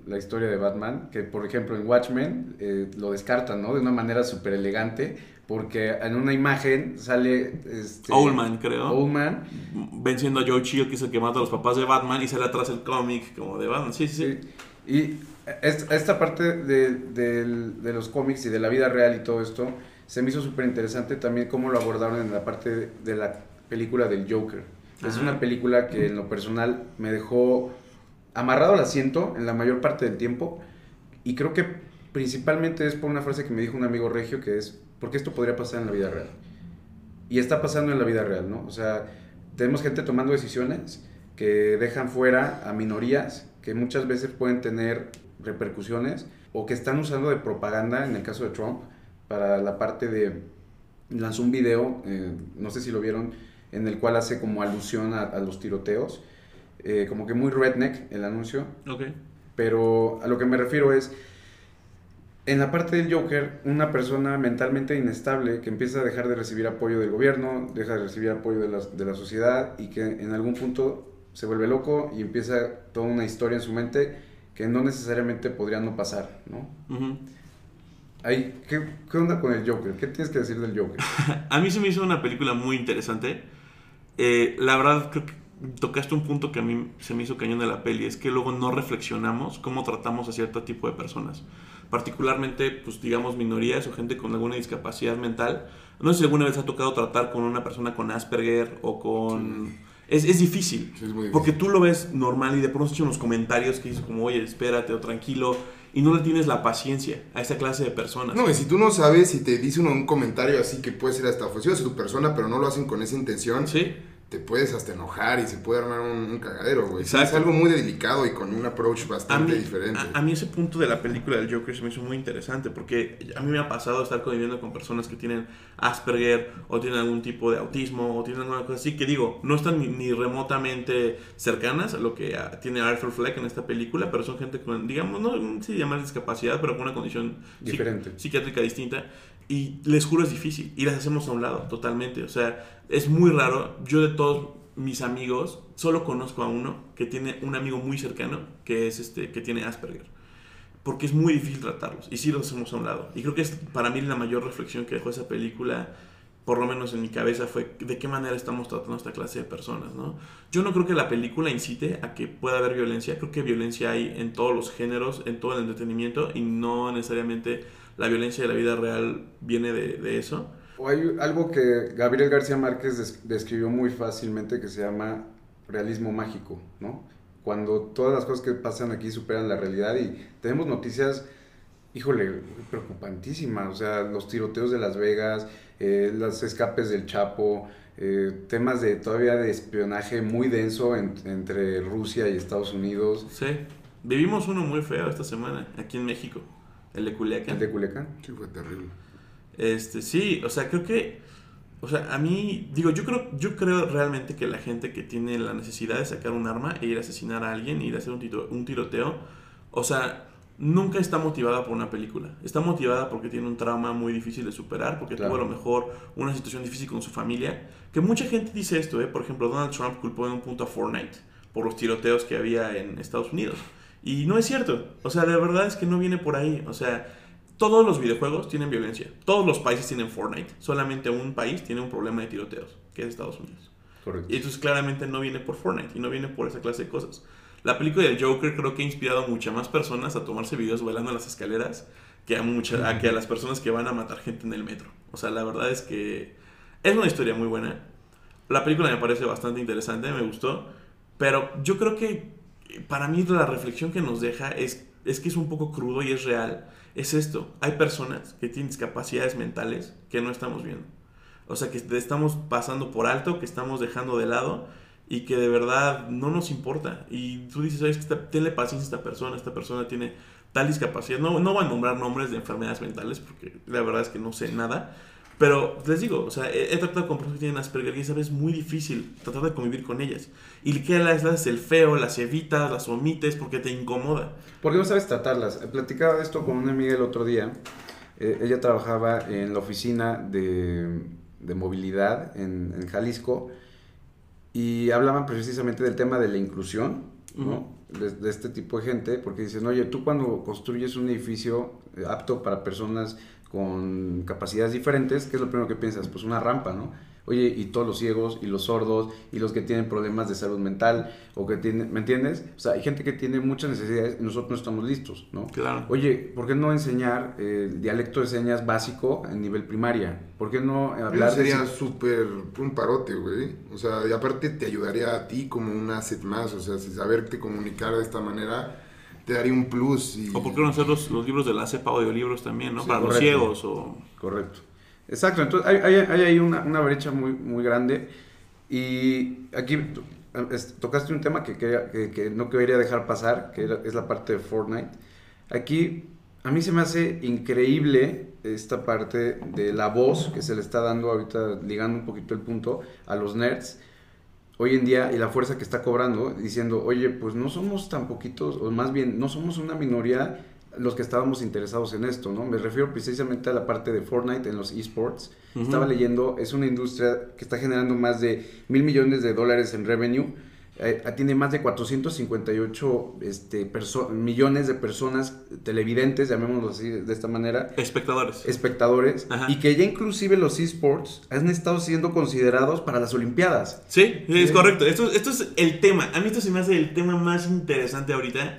La historia de Batman, que por ejemplo en Watchmen eh, lo descartan, ¿no? De una manera súper elegante, porque en una imagen sale... Este, Owlman, creo. Owlman, Venciendo a Joe Chill, que es el que mata a los papás de Batman, y sale atrás el cómic como de Batman. Sí, sí, sí. Sí. Y esta, parte de, del- de los cómics y de la vida real y todo esto se me hizo súper interesante también cómo lo abordaron en la parte de, de la película del Joker. Es Ajá. una película que en lo personal me dejó amarrado al asiento en la mayor parte del tiempo y creo que principalmente es por una frase que me dijo un amigo regio que es, porque esto podría pasar en la vida real. Y está pasando en la vida real, ¿no? O sea, tenemos gente tomando decisiones que dejan fuera a minorías que muchas veces pueden tener repercusiones o que están usando de propaganda, en el caso de Trump, para la parte de... Lanzó un video, eh, no sé si lo vieron, en el cual hace como alusión a, a los tiroteos, eh, como que muy redneck el anuncio, Ok. pero a lo que me refiero es, en la parte del Joker, una persona mentalmente inestable que empieza a dejar de recibir apoyo del gobierno, deja de recibir apoyo de la, de la sociedad y que en algún punto se vuelve loco y empieza toda una historia en su mente que no necesariamente podría no pasar, ¿no? Ujú. Ay, ¿qué, ¿Qué onda con el Joker? ¿Qué tienes que decir del Joker? A mí se me hizo una película muy interesante. Eh, la verdad, creo que tocaste un punto que a mí se me hizo cañón de la peli. Es que luego no reflexionamos cómo tratamos a cierto tipo de personas. Particularmente, pues digamos, minorías o gente con alguna discapacidad mental. No sé si alguna vez ha tocado tratar con una persona con Asperger o con... Es, es difícil. Sí, es muy Porque tú lo ves normal y de pronto escuchas unos comentarios que dices como, oye, espérate o tranquilo. Y no le tienes la paciencia a esa clase de personas. No, y si tú no sabes si te dice uno un comentario así que puede ser hasta ofensivo a tu persona, pero no lo hacen con esa intención, Sí. Te puedes hasta enojar y se puede armar un, un cagadero, güey. Es algo muy delicado y con un approach a bastante mí, diferente. a, a mí ese punto de la película del Joker se me hizo muy interesante porque a mí me ha pasado estar conviviendo con personas que tienen Asperger o tienen algún tipo de autismo o tienen alguna cosa así que digo, no están ni, ni remotamente cercanas a lo que ah, tiene Arthur Fleck en esta película, pero son gente con, digamos, no sé si llamar discapacidad, pero con una condición Diferente. psiquiátrica distinta. Y les juro es difícil y las hacemos a un lado totalmente. O sea, es muy raro. Yo de todos mis amigos solo conozco a uno que tiene un amigo muy cercano que es este que tiene Asperger. Porque es muy difícil tratarlos y sí los hacemos a un lado. Y creo que es para mí la mayor reflexión que dejó esa película, por lo menos en mi cabeza, fue de qué manera estamos tratando a esta clase de personas, ¿no? Yo no creo que la película incite a que pueda haber violencia. Creo que violencia hay en todos los géneros, en todo el entretenimiento y no necesariamente la violencia de la vida real viene de, de eso. O hay algo que Gabriel García Márquez des- describió muy fácilmente que se llama realismo mágico, ¿no? Cuando todas las cosas que pasan aquí superan la realidad y tenemos noticias, híjole, preocupantísimas, o sea, los tiroteos de Las Vegas, eh, los escapes del Chapo, eh, temas de todavía de espionaje muy denso en- entre Rusia y Estados Unidos, Sí. Vivimos uno muy feo esta semana aquí en México, el de Culiacán. el de Culiacán. Sí, fue terrible. Este, sí, o sea, creo que, o sea, a mí, digo, yo creo, yo creo realmente que la gente que tiene la necesidad de sacar un arma e ir a asesinar a alguien, ir a hacer un, tiro- un tiroteo, o sea, nunca está motivada por una película. Está motivada porque tiene un trauma muy difícil de superar, porque Claro. tuvo a lo mejor una situación difícil con su familia. Que mucha gente dice esto, ¿eh? Por ejemplo, Donald Trump culpó en un punto a Fortnite por los tiroteos que había en Estados Unidos. Y no es cierto. O sea, de verdad es que no viene por ahí. O sea, todos los videojuegos tienen violencia. Todos los países tienen Fortnite. Solamente un país tiene un problema de tiroteos, que es Estados Unidos. Correcto. Y entonces claramente no viene por Fortnite y no viene por esa clase de cosas. La película del Joker creo que ha inspirado a muchas más personas a tomarse videos bailando en las escaleras que a, mucha, a que a las personas que van a matar gente en el metro. O sea, la verdad es que es una historia muy buena. La película me parece bastante interesante, me gustó. Pero yo creo que para mí la reflexión que nos deja es, es que es un poco crudo y es real. Es esto, hay personas que tienen discapacidades mentales que no estamos viendo. O sea, que estamos pasando por alto, que estamos dejando de lado y que de verdad no nos importa. Y tú dices, ¿sabes? Que tenle paciencia a esta persona, esta persona tiene tal discapacidad. No, no voy a nombrar nombres de enfermedades mentales porque la verdad es que no sé nada. Pero les digo, o sea, he, he tratado con personas que tienen Asperger y sabes, es muy difícil tratar de convivir con ellas. Y que las haces el feo, las evitas, las omites porque te incomoda. Porque no sabes tratarlas. Platicaba de esto con una amiga el otro día. Eh, ella trabajaba en la oficina de, de movilidad en, en Jalisco y hablaban precisamente del tema de la inclusión, ¿no? de, de este tipo de gente, porque dicen, oye, tú cuando construyes un edificio eh, apto para personas con capacidades diferentes, ¿qué es lo primero que piensas? Pues una rampa, ¿no? Oye, y todos los ciegos, y los sordos, y los que tienen problemas de salud mental, o que tienen, ¿me entiendes? O sea, hay gente que tiene muchas necesidades y nosotros no estamos listos, ¿no? Claro. Oye, ¿por qué no enseñar el dialecto de señas básico en nivel primaria? ¿Por qué no Hablar de... sería súper un parote, güey. O sea, y aparte te ayudaría a ti como un asset más. O sea, si saberte comunicar de esta manera te daría un plus. Y... O por qué no hacer los, los libros de la cepa audiolibros también, ¿no? Sí, Para los ciegos o... Correcto. Exacto, entonces hay, hay, hay ahí una, una brecha muy, muy grande y aquí tocaste un tema que, quería- que, que no quería dejar pasar, que era- es la parte de Fortnite. Aquí a mí se me hace increíble esta parte de la voz que se le está dando ahorita, ligando un poquito el punto a los nerds hoy en día y la fuerza que está cobrando, diciendo, oye, pues no somos tan poquitos, o más bien, no somos una minoría los que estábamos interesados en esto, ¿no? Me refiero precisamente a la parte de Fortnite en los esports. Estaba leyendo, es una industria que está generando más de mil millones de dólares en revenue. Eh, tiene más de 458 este, millones de personas televidentes, llamémoslo así de esta manera, Espectadores. espectadores, Ajá. y que ya inclusive los esports han estado siendo considerados para las Olimpiadas. Sí, sí, es correcto. Esto, esto es el tema. A mí esto se me hace el tema más interesante ahorita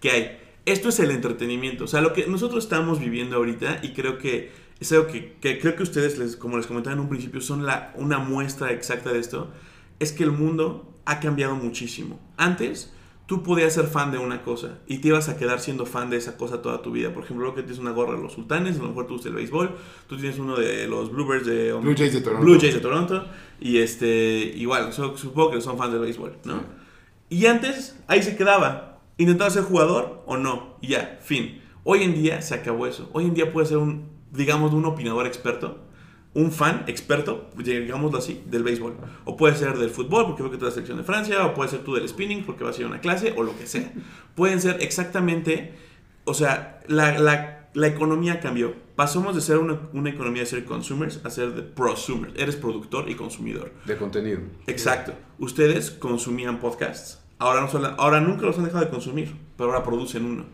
que hay. Esto es el entretenimiento. O sea, lo que nosotros estamos viviendo ahorita y creo que es algo que, que creo que ustedes, les, como les comentaba en un principio, son la, una muestra exacta de esto. Es que el mundo ha cambiado muchísimo. Antes, tú podías ser fan de una cosa y te ibas a quedar siendo fan de esa cosa toda tu vida. Por ejemplo, lo que tienes una gorra de los sultanes, a lo mejor tú gusta el béisbol, tú tienes uno de los Bluebirds de Blue Jays de Toronto. Blue Jays de Toronto. Y este, igual, so- supongo que son fans del béisbol, ¿no? Y antes, ahí se quedaba. Intentaba ser jugador o no. Y ya, fin. Hoy en día se acabó eso. Hoy en día puedes ser un, digamos, un opinador experto. Un fan experto, digámoslo así, del béisbol. O puede ser del fútbol, porque veo que tú la selección de Francia. O puede ser tú del spinning, porque vas a ir a una clase, o lo que sea. Pueden ser exactamente. O sea, la, la- la economía cambió. Pasamos de ser una, una economía de ser consumers a ser de prosumers. Eres productor y consumidor. De contenido. Exacto. Ustedes consumían podcasts. Ahora, no ahora nunca los han dejado de consumir, pero ahora producen uno.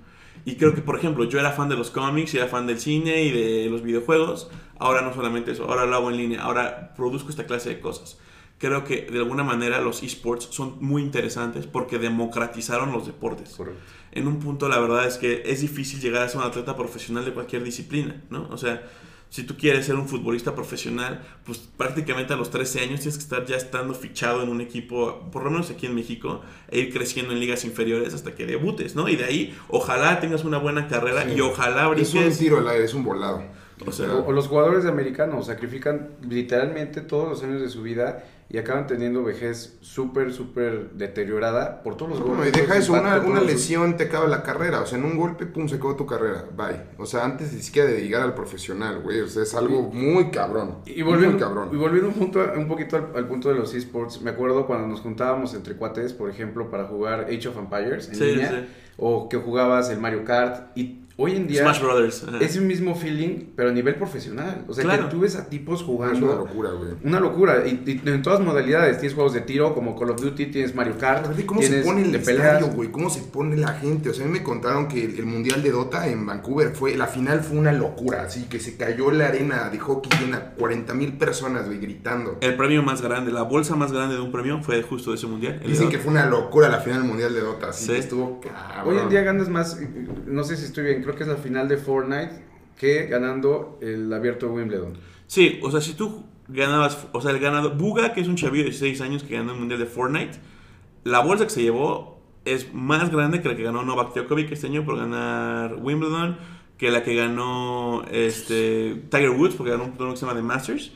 Y creo que, por ejemplo, yo era fan de los cómics, y era fan del cine y de los videojuegos. Ahora no solamente eso, ahora lo hago en línea, ahora produzco esta clase de cosas. Creo que de alguna manera los esports son muy interesantes porque democratizaron los deportes Correcto. en un punto la verdad es que es difícil llegar a ser un atleta profesional de cualquier disciplina, ¿no? O sea, si tú quieres ser un futbolista profesional, pues prácticamente a los 13 años tienes que estar ya estando fichado en un equipo, por lo menos aquí en México, e ir creciendo en ligas inferiores hasta que debutes, ¿no? Y de ahí, ojalá tengas una buena carrera Sí. y ojalá Es un brinques. tiro al aire, es un volado. O sea, O, o los jugadores de americanos sacrifican literalmente todos los años de su vida y acaban teniendo vejez súper, súper deteriorada por todos los No, golpes. y deja eso, una, impacto, una los- lesión te acaba la carrera. O sea, en un golpe, pum, se acabó tu carrera. Bye. O sea, antes ni siquiera de llegar al profesional, güey. O sea, es algo muy cabrón. Y volviendo, muy cabrón. y volviendo un, punto, un poquito al, al punto de los esports, me acuerdo cuando nos juntábamos entre cuates, por ejemplo, para jugar Age of Empires en Sí, línea, sí. o que jugabas el Mario Kart, y hoy en día Smash Brothers. ajá. es el mismo feeling, pero a nivel profesional. O sea, Claro. que tú ves a tipos Es jugando... una locura, güey. Una locura, y, y en todas modalidades, tienes juegos de tiro como Call of Duty, tienes Mario Kart, ¿Cómo se pone el estadio, güey? ¿Cómo se pone la gente? O sea, a mí me contaron que el, el Mundial de Dota en Vancouver fue... La final fue una locura, así que se cayó la arena de hockey llena, 40 mil personas, güey, gritando. El premio más grande, la bolsa más grande de un premio fue justo de ese mundial. Dicen que fue una locura la final del Mundial de Dota, así Sí. que estuvo cabrón. Hoy en día ganas más, no sé si estoy bien, que es la final de Fortnite que ganando el abierto de Wimbledon. Sí, o sea, si tú ganabas, o sea, el ganador, Buga, que es un chavillo de 16 años que ganó el mundial de Fortnite, la bolsa que se llevó es más grande que la que ganó Novak Djokovic este año por ganar Wimbledon, que la que ganó este, Tiger Woods porque ganó un torneo que se llama The Masters.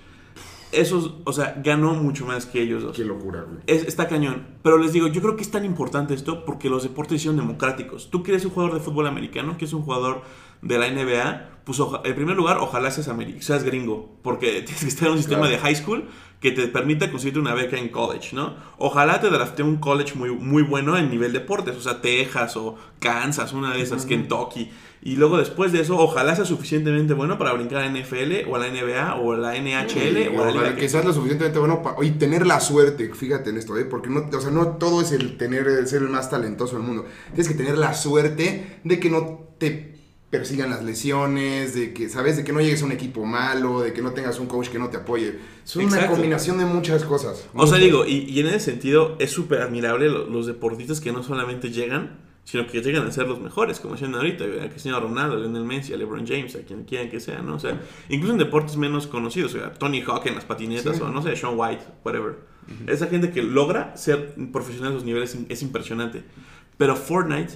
Esos, o sea, ganó mucho más que ellos dos. Qué locura, güey. Es- está cañón. Pero les digo, yo creo que es tan importante esto porque los deportes son democráticos. Tú que eres un jugador de fútbol americano, que es un jugador de la NBA, pues en primer lugar, ojalá seas, seas gringo. Porque tienes que estar en un sistema Claro. de high school que te permita conseguirte una beca en college, ¿no? Ojalá te draftee un college muy, muy bueno en nivel deportes, o sea, Texas o Kansas, una de esas, Kentucky. Y luego después de eso, ojalá sea suficientemente bueno para brincar a NFL o a la NBA o a la NHL o a la Ojalá Liga que seas lo suficientemente bueno para y tener la suerte, fíjate en esto, ¿eh? porque no, o sea, no todo es el tener el ser el más talentoso del mundo. Tienes que tener la suerte de que no te persigan las lesiones, de que, ¿sabes? De que no llegues a un equipo malo, de que no tengas un coach que no te apoye. Son una Exacto. combinación de muchas cosas. O sea, Muchas. digo, y, y en ese sentido es súper admirable lo- los deportistas que no solamente llegan, sino que llegan a ser los mejores, como decían ahorita, a Cristiano Ronaldo, a Lionel Messi, a LeBron James, a quien quieran que sea, ¿no? O sea, incluso en deportes menos conocidos, o sea, Tony Hawk en las patinetas, Sí. o no sé, Sean White, whatever. Esa gente que logra ser profesional a esos niveles es impresionante. Pero Fortnite,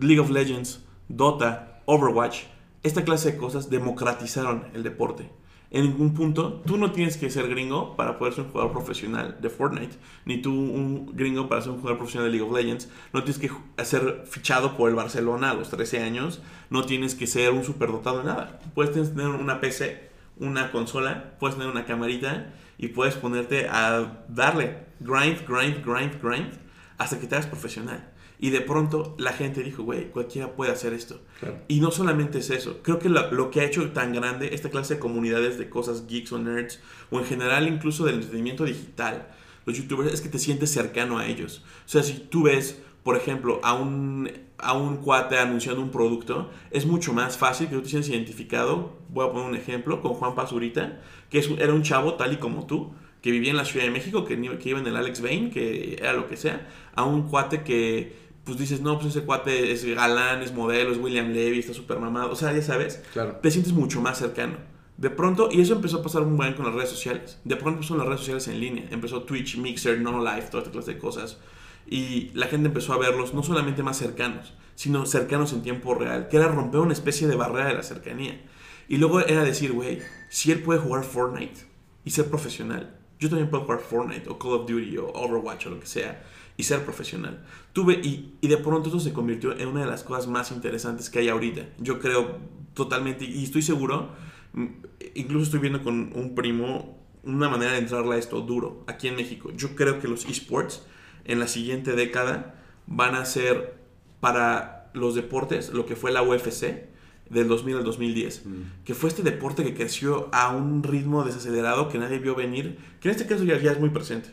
League of Legends, Dota, Overwatch, esta clase de cosas democratizaron el deporte. En ningún punto, tú no tienes que ser gringo para poder ser un jugador profesional de Fortnite, ni tú un gringo para ser un jugador profesional de League of Legends. No tienes que ser fichado por el Barcelona a los 13 años, no tienes que ser un superdotado de nada. Puedes tener una PC, una consola, puedes tener una camarita y puedes ponerte a darle grind, grind, grind, grind hasta que te hagas profesional. Y de pronto la gente dijo, güey, cualquiera puede hacer esto. Claro. Y no solamente es eso, creo que lo, lo que ha hecho tan grande esta clase de comunidades de cosas geeks o nerds, o en general incluso del entretenimiento digital, los youtubers, es que te sientes cercano a ellos. O sea, si tú ves, por ejemplo, a un, a un cuate anunciando un producto, es mucho más fácil que tú te sientas identificado. Voy a poner un ejemplo con Juan Pazurita, que es era un chavo tal y como tú, que vivía en la Ciudad de México, que, que iba en el Alex Bain, que era lo que sea, a un cuate que pues dices, no, pues ese cuate es galán, es modelo, es William Levy, está súper mamado. O sea, ya sabes, Claro. te sientes mucho más cercano. De pronto, y eso empezó a pasar un buen con las redes sociales. De pronto son las redes sociales en línea. Empezó Twitch, Mixer, No Life, toda esta clase de cosas. Y la gente empezó a verlos no solamente más cercanos, sino cercanos en tiempo real, que era romper una especie de barrera de la cercanía. Y luego era decir, güey, si él puede jugar Fortnite y ser profesional, yo también puedo jugar Fortnite o Call of Duty o Overwatch o lo que sea y ser profesional. Tuve y, y de pronto eso se convirtió en una de las cosas más interesantes que hay ahorita. Yo creo totalmente y estoy seguro, mm, incluso estoy viendo con un primo una manera de entrarle a esto duro aquí en México. Yo creo que los esports en la siguiente década van a ser para los deportes lo que fue la UFC del 2000 al 2010, que fue este deporte que creció a un ritmo desacelerado que nadie vio venir, que en este caso ya, ya es muy presente,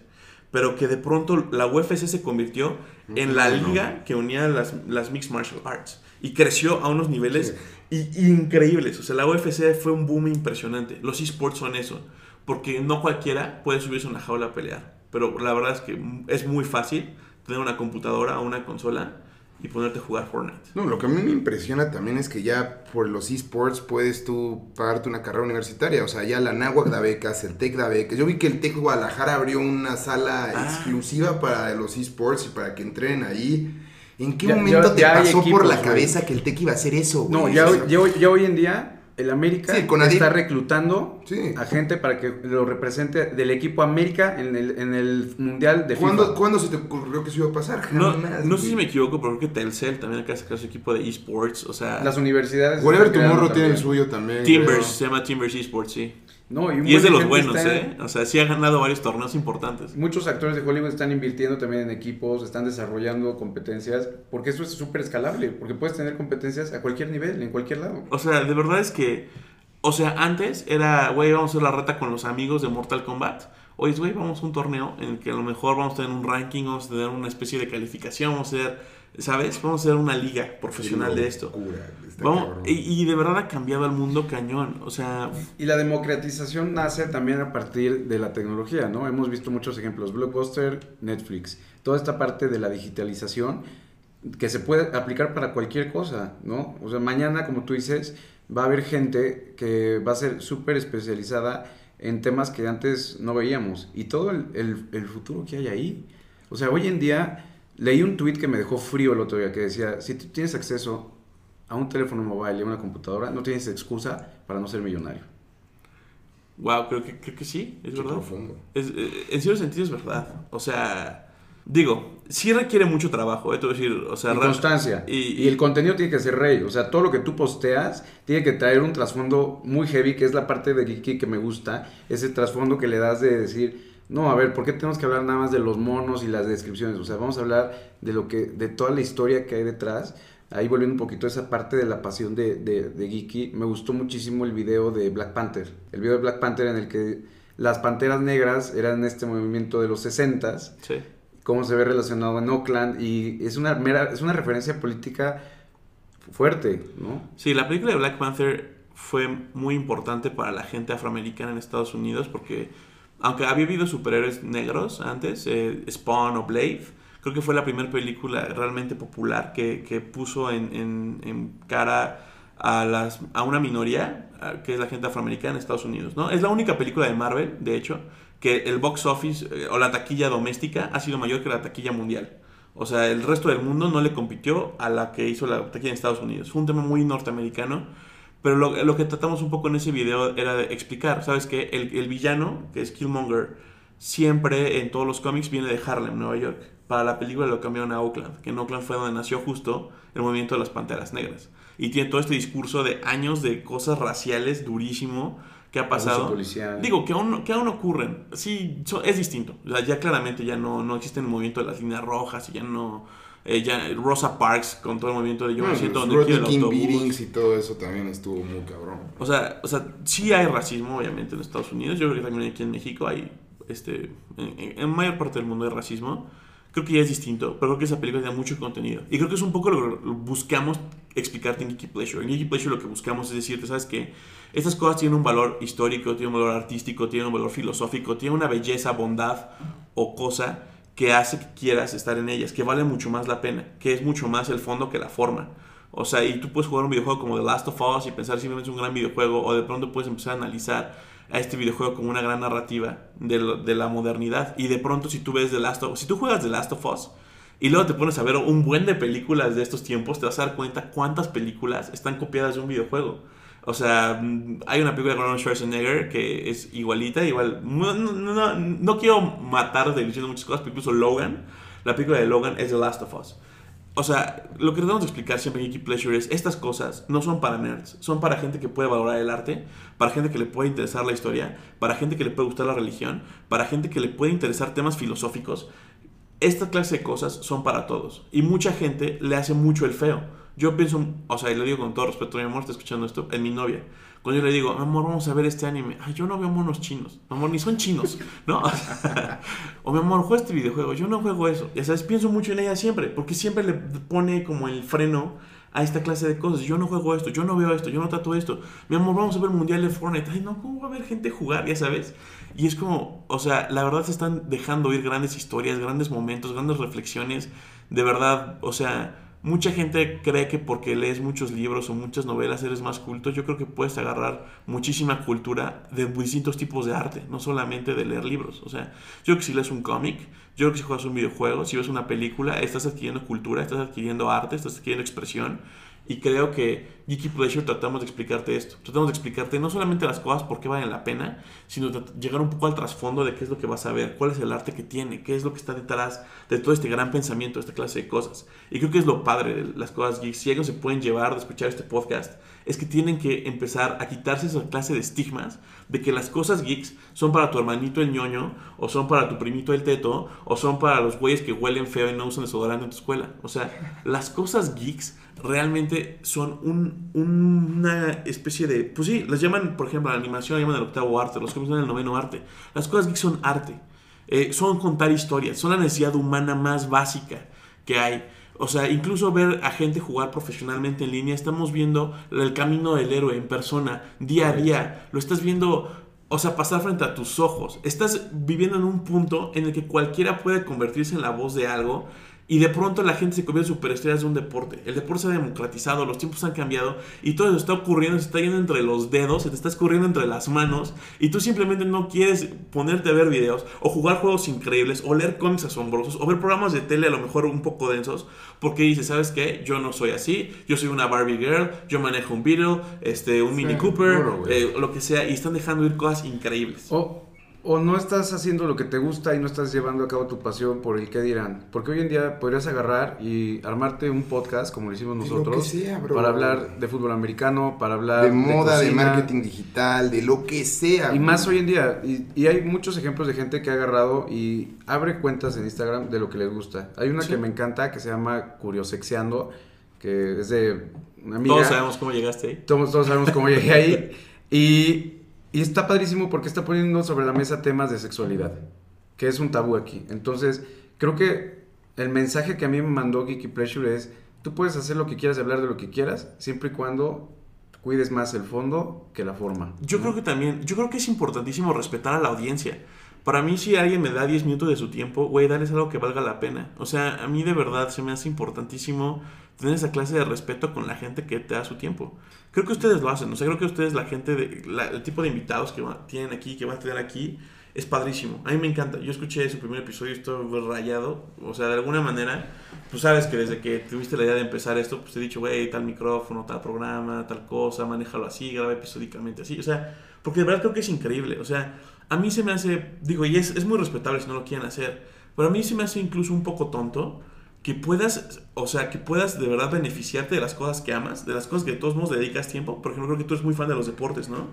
pero que de pronto la UFC se convirtió en la liga que unía las, las Mixed Martial Arts y creció a unos niveles increíbles, o sea, la UFC fue un boom impresionante, los esports son eso, porque no cualquiera puede subirse a una jaula a pelear, pero la verdad es que es muy fácil tener una computadora o una consola y ponerte a jugar Fortnite. No, lo que a mí me impresiona también es que ya por los esports puedes tú pagarte una carrera universitaria. O sea, ya la NAWAC da becas, el TEC da becas. Yo vi que el TEC Guadalajara abrió una sala Ah. exclusiva para los esports y para que entren ahí. ¿En qué Ya- momento ya- te ya pasó por la güey. cabeza que el TEC iba a hacer eso? güey? No, ya O hoy, sea, ya hoy- ya hoy en día el América Sí, con Adif- está reclutando Sí. a gente para que lo represente del equipo América en el, en el Mundial de ¿Cuándo, FIFA. ¿Cuándo se te ocurrió que eso iba a pasar? No, Jamás, no sé si me equivoco, pero creo que Telcel también acaba de sacar su equipo de esports. O sea, Las universidades. Whatever Tomorrow tiene el suyo también. Timbers, creo. se llama Timbers Esports, sí. No, Y es de los buenos, está- ¿eh? O sea, sí ha ganado varios torneos importantes. Muchos actores de Hollywood están invirtiendo también en equipos, están desarrollando competencias, porque eso es súper escalable, porque puedes tener competencias a cualquier nivel, en cualquier lado. O sea, de verdad es que. O sea, antes era, güey, vamos a hacer la reta con los amigos de Mortal Kombat. Hoy es, güey, vamos a un torneo en el que a lo mejor vamos a tener un ranking, vamos a tener una especie de calificación, vamos a hacer, ¿sabes? Vamos a hacer una liga profesional de esto. Locura, Vamos, y, y de verdad ha cambiado el mundo cañón. O sea, Y la democratización nace también a partir de la tecnología, ¿no? Hemos visto muchos ejemplos, Blockbuster, Netflix, toda esta parte de la digitalización que se puede aplicar para cualquier cosa, ¿no? O sea, mañana, como tú dices, va a haber gente que va a ser súper especializada en temas que antes no veíamos. Y todo el, el- el futuro que hay ahí. O sea, hoy en día leí un tweet que me dejó frío el otro día que decía, si tú tienes acceso a un teléfono móvil y a una computadora, no tienes excusa para no ser millonario. Wow, creo que, creo que sí, es Qué verdad. profundo. Es- eh, en cierto sentido es verdad. O sea, digo, sí requiere mucho trabajo, ¿eh? Te voy a decir, o sea, y constancia. Y, Y, el contenido tiene que ser rey. O sea, todo lo que tú posteas tiene que traer un trasfondo muy heavy, que es la parte de Geeky que me gusta. Ese trasfondo que le das de decir, no, a ver, ¿por qué tenemos que hablar nada más de los monos y las descripciones? O sea, vamos a hablar de lo que, de toda la historia que hay detrás. Ahí volviendo un poquito a esa parte de la pasión de, de, de Geeky, me gustó muchísimo el video de Black Panther. El video de Black Panther en el que las panteras negras eran este movimiento de los 60s sí. cómo se ve relacionado en Oakland y es una mera, es una referencia política fuerte, ¿no? Sí, la película de Black Panther fue muy importante para la gente afroamericana en Estados Unidos porque, aunque había habido superhéroes negros antes, eh, Spawn o Blade, creo que fue la primera película realmente popular que, que puso en, en- en cara a, las, a una minoría, que es la gente afroamericana en Estados Unidos, ¿no? Es la única película de Marvel, de hecho, que el box office eh, o la taquilla doméstica ha sido mayor que la taquilla mundial. O sea, el resto del mundo no le compitió a la que hizo la taquilla en Estados Unidos. Fue un tema muy norteamericano. Pero lo, lo que tratamos un poco en ese video era de explicar, ¿sabes qué? El, el villano, que es Killmonger, siempre en todos los cómics viene de Harlem, Nueva York. Para la película lo cambiaron a Oakland, que en Oakland fue donde nació justo el movimiento de las Panteras Negras. Y tiene todo este discurso de años de cosas raciales durísimo que ha pasado. Digo, que aún, que aún ocurren. Sí, so- es distinto. O sea, ya claramente ya no, no existe el movimiento de las líneas rojas y ya no... eh, Rosa Parks con todo el movimiento de yo me No, siento los donde quiero el autobús. beatings y todo eso también estuvo muy cabrón. O sea, o sea, sí hay racismo, obviamente, en Estados Unidos. Yo creo que también aquí en México hay, este, en, en- mayor parte del mundo hay racismo. Creo que ya es distinto, pero creo que esa película tiene mucho contenido. Y creo que es un poco lo que buscamos explicarte en Geeky Pleasure. En Geeky Pleasure lo que buscamos es decirte, ¿sabes qué? Estas cosas tienen un valor histórico, tienen un valor artístico, tienen un valor filosófico, tienen una belleza, bondad o cosa que hace que quieras estar en ellas, que vale mucho más la pena, que es mucho más el fondo que la forma. O sea, y tú puedes jugar un videojuego como The Last of Us y pensar simplemente es un gran videojuego, o de pronto puedes empezar a analizar a este videojuego como una gran narrativa de, la modernidad. Y de pronto, si tú ves The Last of si tú juegas The Last of Us y luego te pones a ver un buen de películas de estos tiempos, te vas a dar cuenta cuántas películas están copiadas de un videojuego. O sea, hay una película con Arnold Schwarzenegger que es igualita, igual. No, no, no- no quiero matar de diciendo muchas cosas, pero incluso Logan, la película de Logan es The Last of Us. O sea, lo que tratamos de explicar siempre en Geeky Pleasure es estas cosas no son para nerds, son para gente que puede valorar el arte, para gente que le puede interesar la historia, para gente que le puede gustar la religión, para gente que le puede interesar temas filosóficos. Esta clase de cosas son para todos y mucha gente le hace mucho el feo. Yo pienso, o sea, y lo digo con todo respeto, mi amor está escuchando esto, en mi novia. Cuando yo le digo, amor, vamos a ver este anime. Ay, yo no veo monos chinos. Amor, ni son chinos, ¿no? o mi amor, juega este videojuego. Yo no juego eso. Ya sabes, pienso mucho en ella siempre, porque siempre le pone como el freno a esta clase de cosas. Yo no juego esto, yo no veo esto, yo no trato esto. Mi amor, vamos a ver el mundial de Fortnite. Ay, no, ¿cómo va a haber gente jugar? Ya sabes. Y es como, o sea, la verdad se están dejando oír grandes historias, grandes momentos, grandes reflexiones. De verdad, o sea, mucha gente cree que porque lees muchos libros o muchas novelas eres más culto. Yo creo que puedes agarrar muchísima cultura de distintos tipos de arte, no solamente de leer libros. O sea, yo creo que si lees un cómic, yo creo que si juegas un videojuego, si ves una película, estás adquiriendo cultura, estás adquiriendo arte, estás adquiriendo expresión. Y creo que Geeky Pleasure tratamos de explicarte esto. Tratamos de explicarte no solamente las cosas por qué valen la pena, sino llegar un poco al trasfondo de qué es lo que vas a ver, cuál es el arte que tiene, qué es lo que está detrás de todo este gran pensamiento, esta clase de cosas. Y creo que es lo padre de las cosas geeks. Si algo se pueden llevar de escuchar este podcast, es que tienen que empezar a quitarse esa clase de estigmas de que las cosas geeks son para tu hermanito el ñoño, o son para tu primito el teto, o son para los güeyes que huelen feo y no usan desodorante en tu escuela. O sea, las cosas geeks realmente son un- un- una especie de... Pues sí, las llaman, por ejemplo, la animación la llaman el octavo arte, los cómics llaman el noveno arte. Las cosas geeks son arte. Eh, son contar historias, son la necesidad humana más básica que hay. O sea, incluso ver a gente jugar profesionalmente en línea, estamos viendo el camino del héroe en persona, día a día. Lo estás viendo, o sea, pasar frente a tus ojos. Estás viviendo en un punto en el que cualquiera puede convertirse en la voz de algo Y de pronto la gente se convierte en superestrellas de un deporte. El deporte se ha democratizado, los tiempos han cambiado y todo eso está ocurriendo, se está yendo entre los dedos, se te está escurriendo entre las manos y tú simplemente no quieres ponerte a ver videos o jugar juegos increíbles o leer cómics asombrosos o ver programas de tele a lo mejor un poco densos porque dices, ¿sabes qué? Yo no soy así, yo soy una Barbie Girl, yo manejo un Beetle, este, un Mini Cooper, eh, lo que sea y están dejando ir cosas increíbles. O, o no estás haciendo lo que te gusta y no estás llevando a cabo tu pasión por el que dirán. Porque hoy en día podrías agarrar y armarte un podcast, como lo hicimos De lo nosotros, que sea, bro. para hablar de fútbol americano, para hablar De moda, de cocina. marketing digital, de lo que sea. Y más hoy en día. Y, y hay muchos ejemplos de gente que ha agarrado y abre cuentas en Instagram de lo que les gusta. Hay una Sí. que me encanta que se llama Curiosexeando, que es de una amiga. Todos sabemos cómo llegaste ahí. Todos, todos sabemos cómo llegué ahí. Y, y está padrísimo porque está poniendo sobre la mesa temas de sexualidad, que es un tabú aquí. Entonces, creo que el mensaje que a mí me mandó Geeky Pleasure es, tú puedes hacer lo que quieras y hablar de lo que quieras, siempre y cuando cuides más el fondo que la forma. Yo creo que también, yo creo que es importantísimo respetar a la audiencia. Para mí, si alguien me da 10 minutos de su tiempo, güey, darles algo que valga la pena. O sea, a mí de verdad se me hace importantísimo tener esa clase de respeto con la gente que te da su tiempo. Creo que ustedes lo hacen. O sea, creo que ustedes, la gente, de, el tipo de invitados que tienen aquí, que van a tener aquí, es padrísimo. A mí me encanta. Yo escuché su primer episodio y estoy rayado. O sea, de alguna manera, pues sabes que desde que tuviste la idea de empezar esto, pues te he dicho, güey, tal micrófono, tal programa, tal cosa, manéjalo así, graba episódicamente así. O sea, porque de verdad creo que es increíble. O sea, a mí se me hace, digo, y es, es muy respetable si no lo quieren hacer, pero a mí se me hace incluso un poco tonto que puedas, o sea, que puedas de verdad beneficiarte de las cosas que amas, de las cosas que de todos modos dedicas tiempo. Por ejemplo, creo que tú eres muy fan de los deportes, ¿no?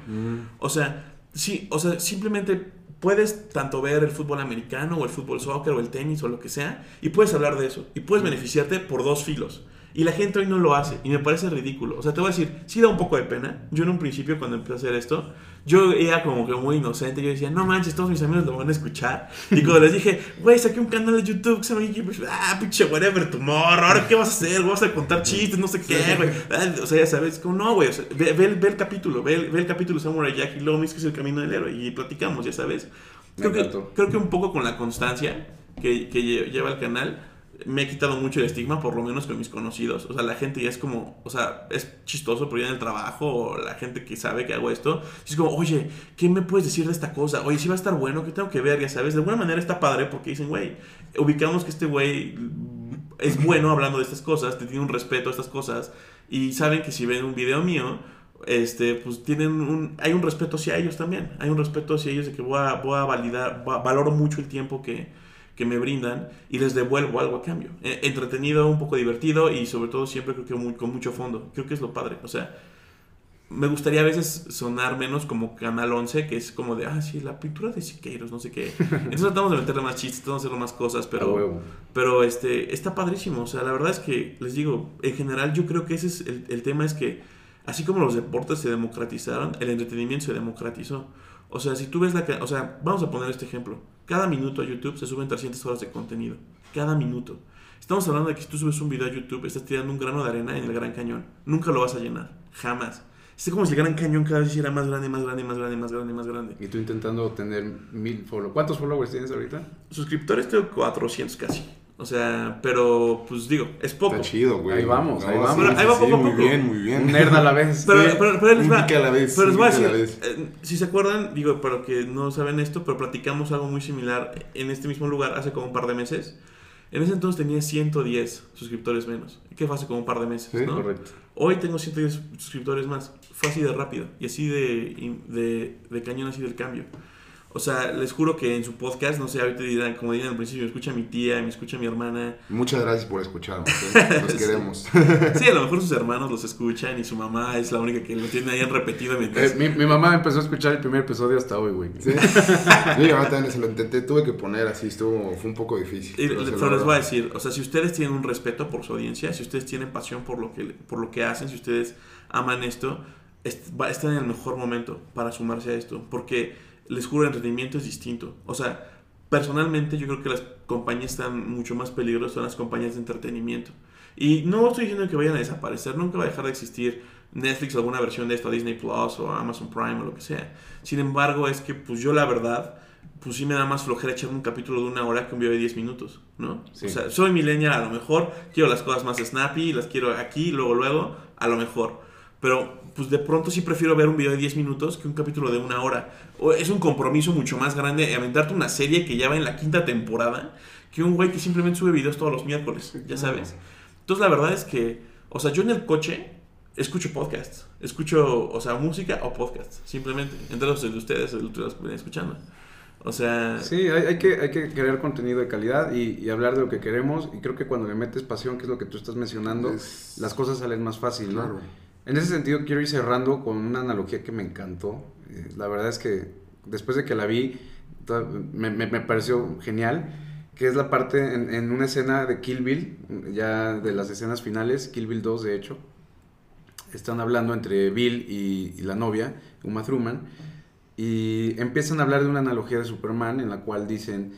O sea, sí, o sea, simplemente puedes tanto ver el fútbol americano o el fútbol soccer o el tenis o lo que sea y puedes hablar de eso y puedes beneficiarte por dos filos. Y la gente hoy no lo hace y me parece ridículo. O sea, te voy a decir, sí da un poco de pena. Yo en un principio cuando empecé a hacer esto, yo era como que muy inocente. Yo decía, no manches, todos mis amigos lo van a escuchar. Y cuando les dije, güey, saqué un canal de YouTube que se llama Geeky Pleasure", ah, pinche whatever, tomorrow, ahora qué vas a hacer, vas a contar chistes, no sé qué, güey. Ah, O sea, ya sabes, como no, güey, o sea, ve, ve el- ve el capítulo, ve, el- ve el capítulo Samurai Jack y Lomis, que es el camino del héroe, y platicamos, ya sabes. Creo que, creo que un poco con la constancia que, que lle- lleva el canal, me he quitado mucho el estigma, por lo menos con mis conocidos. O sea, la gente ya es como, o sea, es chistoso, pero ya en el trabajo, o la gente que sabe que hago esto, es como, oye, ¿qué me puedes decir de esta cosa? Oye, si va a estar bueno, ¿qué tengo que ver? Ya sabes, de alguna manera está padre porque dicen, güey, ubicamos que este güey es bueno hablando de estas cosas, te tiene un respeto a estas cosas, y saben que si ven un video mío, este, pues tienen un, hay un respeto hacia ellos también, hay un respeto hacia ellos de que voy a, voy a validar, va- valoro mucho el tiempo que, que me brindan y les devuelvo algo a cambio. Eh, entretenido, un poco divertido y sobre todo siempre creo que muy- con mucho fondo. Creo que es lo padre. O sea, me gustaría a veces sonar menos como Canal 11, que es como de, ah, sí, la pintura de Siqueiros, no sé qué. Entonces tratamos de meterle más chistes, tratamos de hacerle más cosas, pero... Pero este, está padrísimo. O sea, la verdad es que, les digo, en general yo creo que ese es el, el tema es que, así como los deportes se democratizaron, el entretenimiento se democratizó. O sea, si tú ves la... O sea, vamos a poner este ejemplo. Cada minuto a YouTube se suben 300 horas de contenido. Cada minuto. Estamos hablando de que si tú subes un video a YouTube, estás tirando un grano de arena en el Gran Cañón. Nunca lo vas a llenar. Jamás. Es como si el Gran Cañón cada vez hiciera más grande, más grande, más grande, más grande, más grande. Y tú intentando tener mil followers. ¿Cuántos followers tienes ahorita? Suscriptores tengo 400 casi. O sea, pero pues digo, es poco. Está chido, güey. Ahí vamos, ahí sí, vamos. sí, Ahí va sí, poco a muy poco. bien, muy bien. Un nerd a la vez. Pero, pero, pero ahí les un va. geek a la vez, pero les voy a decir, eh, si se acuerdan, digo, para los que no saben esto, pero platicamos algo muy similar en este mismo lugar hace como un par de meses. En ese entonces tenía 110 suscriptores menos. ¿Qué fue hace como un par de meses? Sí, ¿no? Correcto. Hoy tengo 110 suscriptores más. Fue así de rápido y así de, de, de cañón, así del cambio. O sea, les juro que en su podcast, no sé, ahorita dirán, como dirán al principio, me escucha mi tía, me escucha mi hermana. Muchas gracias por escucharnos. ¿eh? Los queremos. Sí, a lo mejor sus hermanos los escuchan y su mamá es la única que lo tiene ahí en repetido mientras... Eh, mi, mi mamá empezó a escuchar el primer episodio hasta hoy, güey. ¿Sí? Yo ya también se lo intenté, tuve que poner así, estuvo, fue un poco difícil. Y pero pero les voy a decir, o sea, si ustedes tienen un respeto por su audiencia, si ustedes tienen pasión por lo que, por lo que hacen, si ustedes aman esto, est- va- están en el mejor momento para sumarse a esto. Porque les juro, el entretenimiento es distinto. O sea, personalmente yo creo que las compañías están mucho más peligrosas, son las compañías de entretenimiento. Y no estoy diciendo que vayan a desaparecer, nunca va a dejar de existir Netflix o alguna versión de esto, Disney Plus o Amazon Prime o lo que sea. Sin embargo, es que pues yo la verdad pues sí me da más flojera echarme un capítulo de una hora que un video de 10 minutos, ¿no? Sí. O sea, soy millennial a lo mejor, quiero las cosas más snappy, las quiero aquí, luego, luego, a lo mejor. Pero, pues de pronto sí prefiero ver un video de 10 minutos que un capítulo de una hora. O es un compromiso mucho más grande aventarte una serie que ya va en la quinta temporada que un güey que simplemente sube videos todos los miércoles, ya sabes. Entonces la verdad es que, o sea, yo en el coche escucho podcasts, escucho, o sea, música o podcasts, simplemente. Entre los de ustedes, el de los que vienen escuchando. O sea, Sí, hay, hay que, hay que crear contenido de calidad y, y hablar de lo que queremos. Y creo que cuando le metes pasión, que es lo que tú estás mencionando, Es- las cosas salen más fácil, ¿no? En ese sentido, quiero ir cerrando con una analogía que me encantó. Eh, la verdad es que después de que la vi, me, pareció genial. Que es la parte en, en una escena de Kill Bill, ya de las escenas finales, Kill Bill 2 de hecho. Están hablando entre Bill y, y la novia, Uma Thurman, y empiezan a hablar de una analogía de Superman en la cual dicen,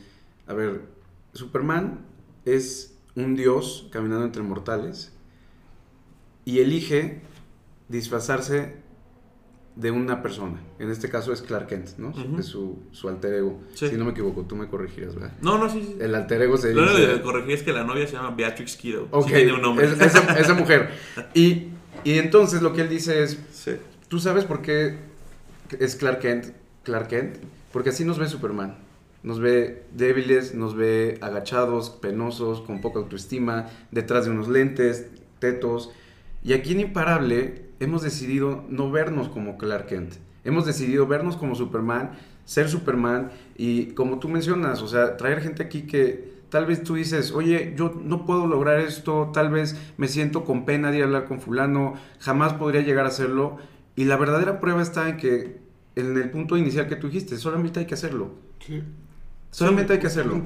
a ver, Superman es un dios caminando entre mortales y elige disfrazarse de una persona. En este caso es Clark Kent, ¿no? Ujú. Es su, su alter ego. Sí. Si no me equivoco, tú me corregirás, ¿verdad? no, no, sí, sí. El alter ego se Lo único que corregí es que la novia se llama Beatrix Kiddo. Ok, Sí tiene un nombre. es- esa, esa mujer. Y, y entonces lo que él dice es, Sí. ¿tú sabes por qué es Clark Kent? Clark Kent? Porque así nos ve Superman. Nos ve débiles, nos ve agachados, penosos, con poca autoestima, detrás de unos lentes, tetos. Y aquí en Imparable hemos decidido no vernos como Clark Kent. Hemos decidido vernos como Superman, ser Superman y como tú mencionas, o sea, traer gente aquí que tal vez tú dices, oye, yo no puedo lograr esto, tal vez me siento con pena de ir a hablar con fulano, jamás podría llegar a hacerlo. Y la verdadera prueba está en que en el punto inicial que tú dijiste, solamente hay que hacerlo. Sí. Solamente hay que hacerlo.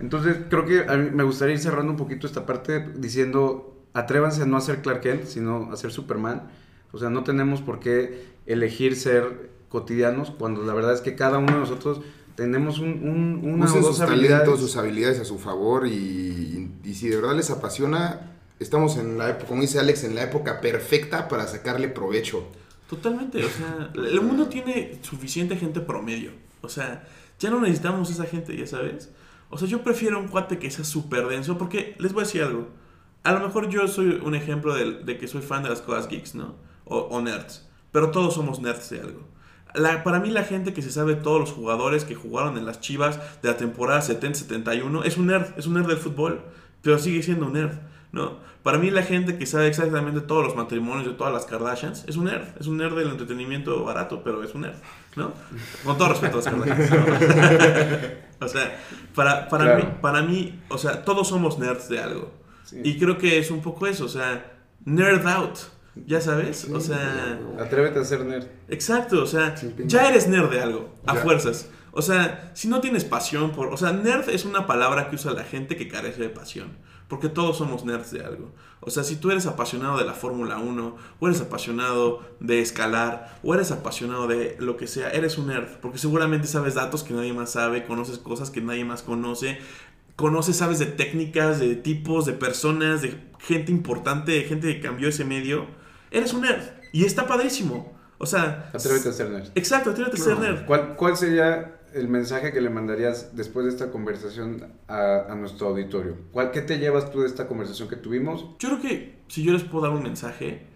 Entonces, creo que a mí me gustaría ir cerrando un poquito esta parte diciendo, atrévanse a no hacer Clark Kent, sino a ser Superman. O sea, no tenemos por qué elegir ser cotidianos cuando la verdad es que cada uno de nosotros tenemos un, un- una Usen o dos sus habilidades. talentos, sus habilidades a su favor y, y si de verdad les apasiona, estamos en la época, como dice Alex, en la época perfecta para sacarle provecho. Totalmente, o sea, el mundo tiene suficiente gente promedio. O sea, ya no necesitamos esa gente, ya sabes. O sea, yo prefiero un cuate que sea súper denso porque les voy a decir algo. A lo mejor yo soy un ejemplo de, de que soy fan de las cosas geeks, ¿no? O, o nerds. Pero todos somos nerds de algo. La- para mí la gente que se sabe todos los jugadores que jugaron en las Chivas de la temporada 70-71 es un nerd, es un nerd del fútbol, pero sigue siendo un nerd, ¿no? Para mí la gente que sabe exactamente todos los matrimonios de todas las Kardashians es un nerd, es un nerd del entretenimiento barato, pero es un nerd, ¿no? Con todo respeto a las Kardashians. ¿no? o sea, para, para, Claro. mí, para mí, o sea, todos somos nerds de algo. Sí. Y creo que es un poco eso, o sea, nerd out, ya sabes, o sea... Atrévete a ser nerd. Exacto, o sea, ya eres nerd de algo, a Ya. fuerzas. O sea, si no tienes pasión por... O sea, nerd es una palabra que usa la gente que carece de pasión. Porque todos somos nerds de algo. O sea, si tú eres apasionado de la Fórmula 1, o eres apasionado de escalar, o eres apasionado de lo que sea, eres un nerd. Porque seguramente sabes datos que nadie más sabe, conoces cosas que nadie más conoce, conoces, sabes de técnicas, de tipos, de personas, de gente importante, de gente que cambió ese medio. Eres un nerd. Y está padrísimo. O sea... Atrévete a ser nerd. Exacto, atrévete a ser No. nerd. ¿Cuál, ¿Cuál sería el mensaje que le mandarías después de esta conversación a, a nuestro auditorio? ¿Cuál, ¿Qué te llevas tú de esta conversación que tuvimos? Yo creo que si yo les puedo dar un mensaje,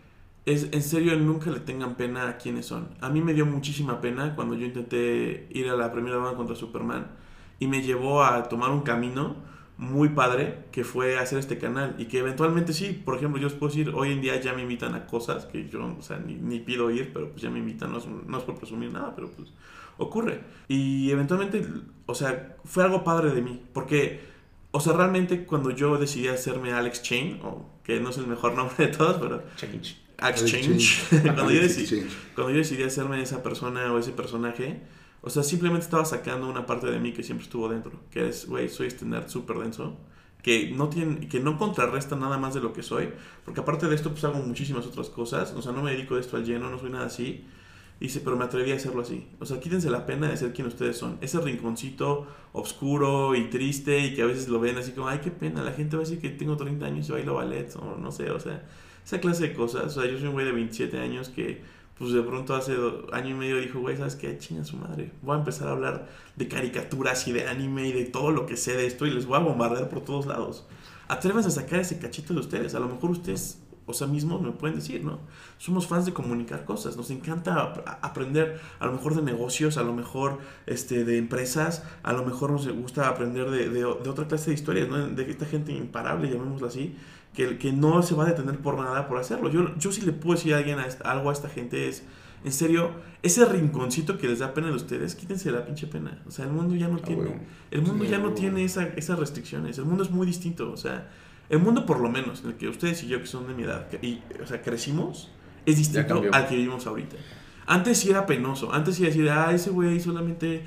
es en serio nunca le tengan pena a quienes son. A mí me dio muchísima pena cuando yo intenté ir a la primera ronda contra Superman y me llevó a tomar un camino muy padre que fue hacer este canal y que eventualmente sí, por ejemplo, yo os puedo decir, hoy en día ya me invitan a cosas que yo, o sea, ni, ni pido ir, pero pues ya me invitan, no es, no es por presumir nada, pero pues ocurre. Y eventualmente, o sea, fue algo padre de mí, porque, o sea, realmente cuando yo decidí hacerme Alex Chain, o que no es el mejor nombre de todos, pero Change. Alex Alex Change, Change. cuando, yo decidí, cuando yo decidí hacerme esa persona o ese personaje, o sea, simplemente estaba sacando una parte de mí que siempre estuvo dentro, que es, güey, soy este nerd súper denso, que no tiene, que no contrarresta nada más de lo que soy, porque aparte de esto, pues hago muchísimas otras cosas, o sea, no me dedico a esto al lleno, no soy nada así, dice, pero me atreví a hacerlo así. O sea, quítense la pena de ser quien ustedes son. Ese rinconcito oscuro y triste y que a veces lo ven así como, ay, qué pena, la gente va a decir que tengo 30 años y bailo ballet, o no sé, o sea, esa clase de cosas. O sea, yo soy un güey de 27 años que pues de pronto hace año y medio dijo, güey, ¿sabes qué? Chinga su madre. Voy a empezar a hablar de caricaturas y de anime y de todo lo que sé de esto y les voy a bombardear por todos lados. Atrévanse a sacar ese cachito de ustedes. A lo mejor ustedes, o sea, mismos me pueden decir, ¿no? Somos fans de comunicar cosas. Nos encanta aprender a lo mejor de negocios, a lo mejor este, de empresas, a lo mejor nos gusta aprender de, de- de otra clase de historias, ¿no? De esta gente imparable, llamémoslo así, que, que no se va a detener por nada por hacerlo. Yo, yo sí le puedo decir a alguien a esta- algo a esta gente es, en serio, ese rinconcito que les da pena de ustedes, quítense la pinche pena. O sea, el mundo ya no tiene, huevo. el mundo Sí, ya no tiene esa- esas restricciones. El mundo es muy distinto. O sea, el mundo por lo menos, en el que ustedes y yo que son de mi edad, y, o sea, crecimos, es distinto al que vivimos ahorita. Antes sí era penoso. Antes sí decir, ah, ese güey solamente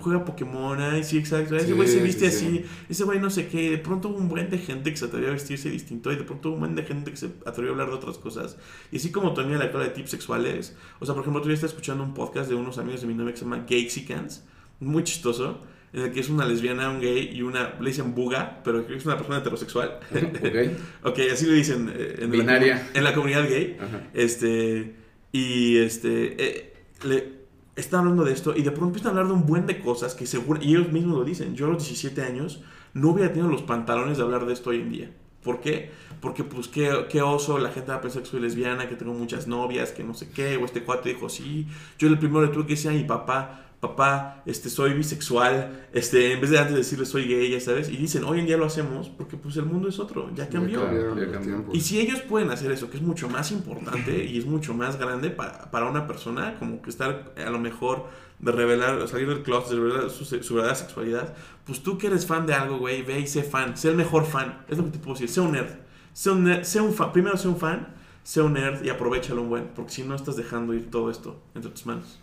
juega Pokémon. Ay, sí, exacto. Ese Sí, güey se sí, viste sí. así. Ese güey no sé qué. De pronto hubo un buen de gente que se atrevió a vestirse distinto. Y de pronto hubo un buen de gente que se atrevió a hablar de otras cosas. Y así como también la de tips sexuales. O sea, por ejemplo, día estaba escuchando un podcast de unos amigos de mi novia que se llama Gayxicans. Muy chistoso. En el que es una lesbiana, un gay y una. Le dicen buga, pero que es una persona heterosexual. Ok. ok, así le dicen eh, en, Binaria. La, en la comunidad gay. Ajá. Este. Y este. eh, le. Están hablando de esto y de pronto empiezan a hablar de un buen de cosas que seguro. Y ellos mismos lo dicen. Yo a los 17 años no hubiera tenido los pantalones de hablar de esto hoy en día. ¿Por qué? Porque, pues, qué, qué oso, la gente va a pensar que soy lesbiana, que tengo muchas novias, que no sé qué. O este cuate dijo, sí. Yo el primero le tuve que decir a mi papá, papá, este, soy bisexual. Este, en vez de antes de decirle soy gay, ya sabes. Y dicen, hoy en día lo hacemos porque, pues, el mundo es otro. Ya cambió. Ya cambiaron Ya los cambió. tiempos. Y si ellos pueden hacer eso, que es mucho más importante y es mucho más grande para, para una persona, como que estar a lo mejor de revelar, salir del closet, de revelar su, su verdadera sexualidad, pues tú que eres fan de algo, güey, ve y sé fan, sé el mejor fan, es lo que te puedo decir, sé un nerd, sé un, nerd, sé un fan, primero sé un fan, sé un nerd y aprovechalo un buen, porque si no estás dejando ir todo esto entre tus manos.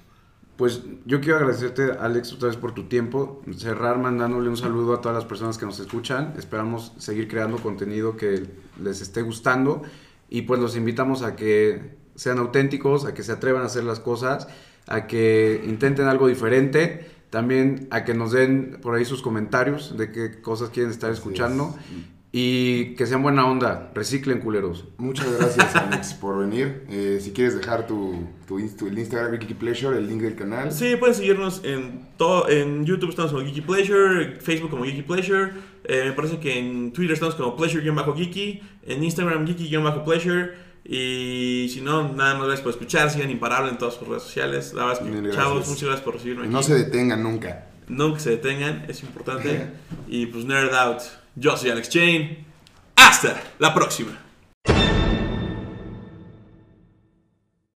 Pues yo quiero agradecerte, Alex, otra vez por tu tiempo. Cerrar mandándole un saludo a todas las personas que nos escuchan. Esperamos seguir creando contenido que les esté gustando. Y pues los invitamos a que sean auténticos, a que se atrevan a hacer las cosas, a que intenten algo diferente. También a que nos den por ahí sus comentarios de qué cosas quieren estar escuchando. es. Y que sean buena onda. Reciclen, culeros. Muchas gracias, Alex, por venir. Eh, si quieres dejar tu, tu, inst- tu- el Instagram Geeky Pleasure, el link del canal. Sí, pueden seguirnos en todo, en YouTube estamos como Geeky Pleasure, Facebook como Geeky Pleasure, eh, me parece que en Twitter estamos como Pleasure-Geeky, en Instagram Geeky-Pleasure, y si no, nada más gracias por escuchar, sigan imparable en todas sus redes sociales, la verdad es que, chavos, gracias. muchas gracias por recibirme No aquí. se detengan nunca. Nunca se detengan, es importante, y pues nerd out, yo soy Alex Chain, hasta la próxima.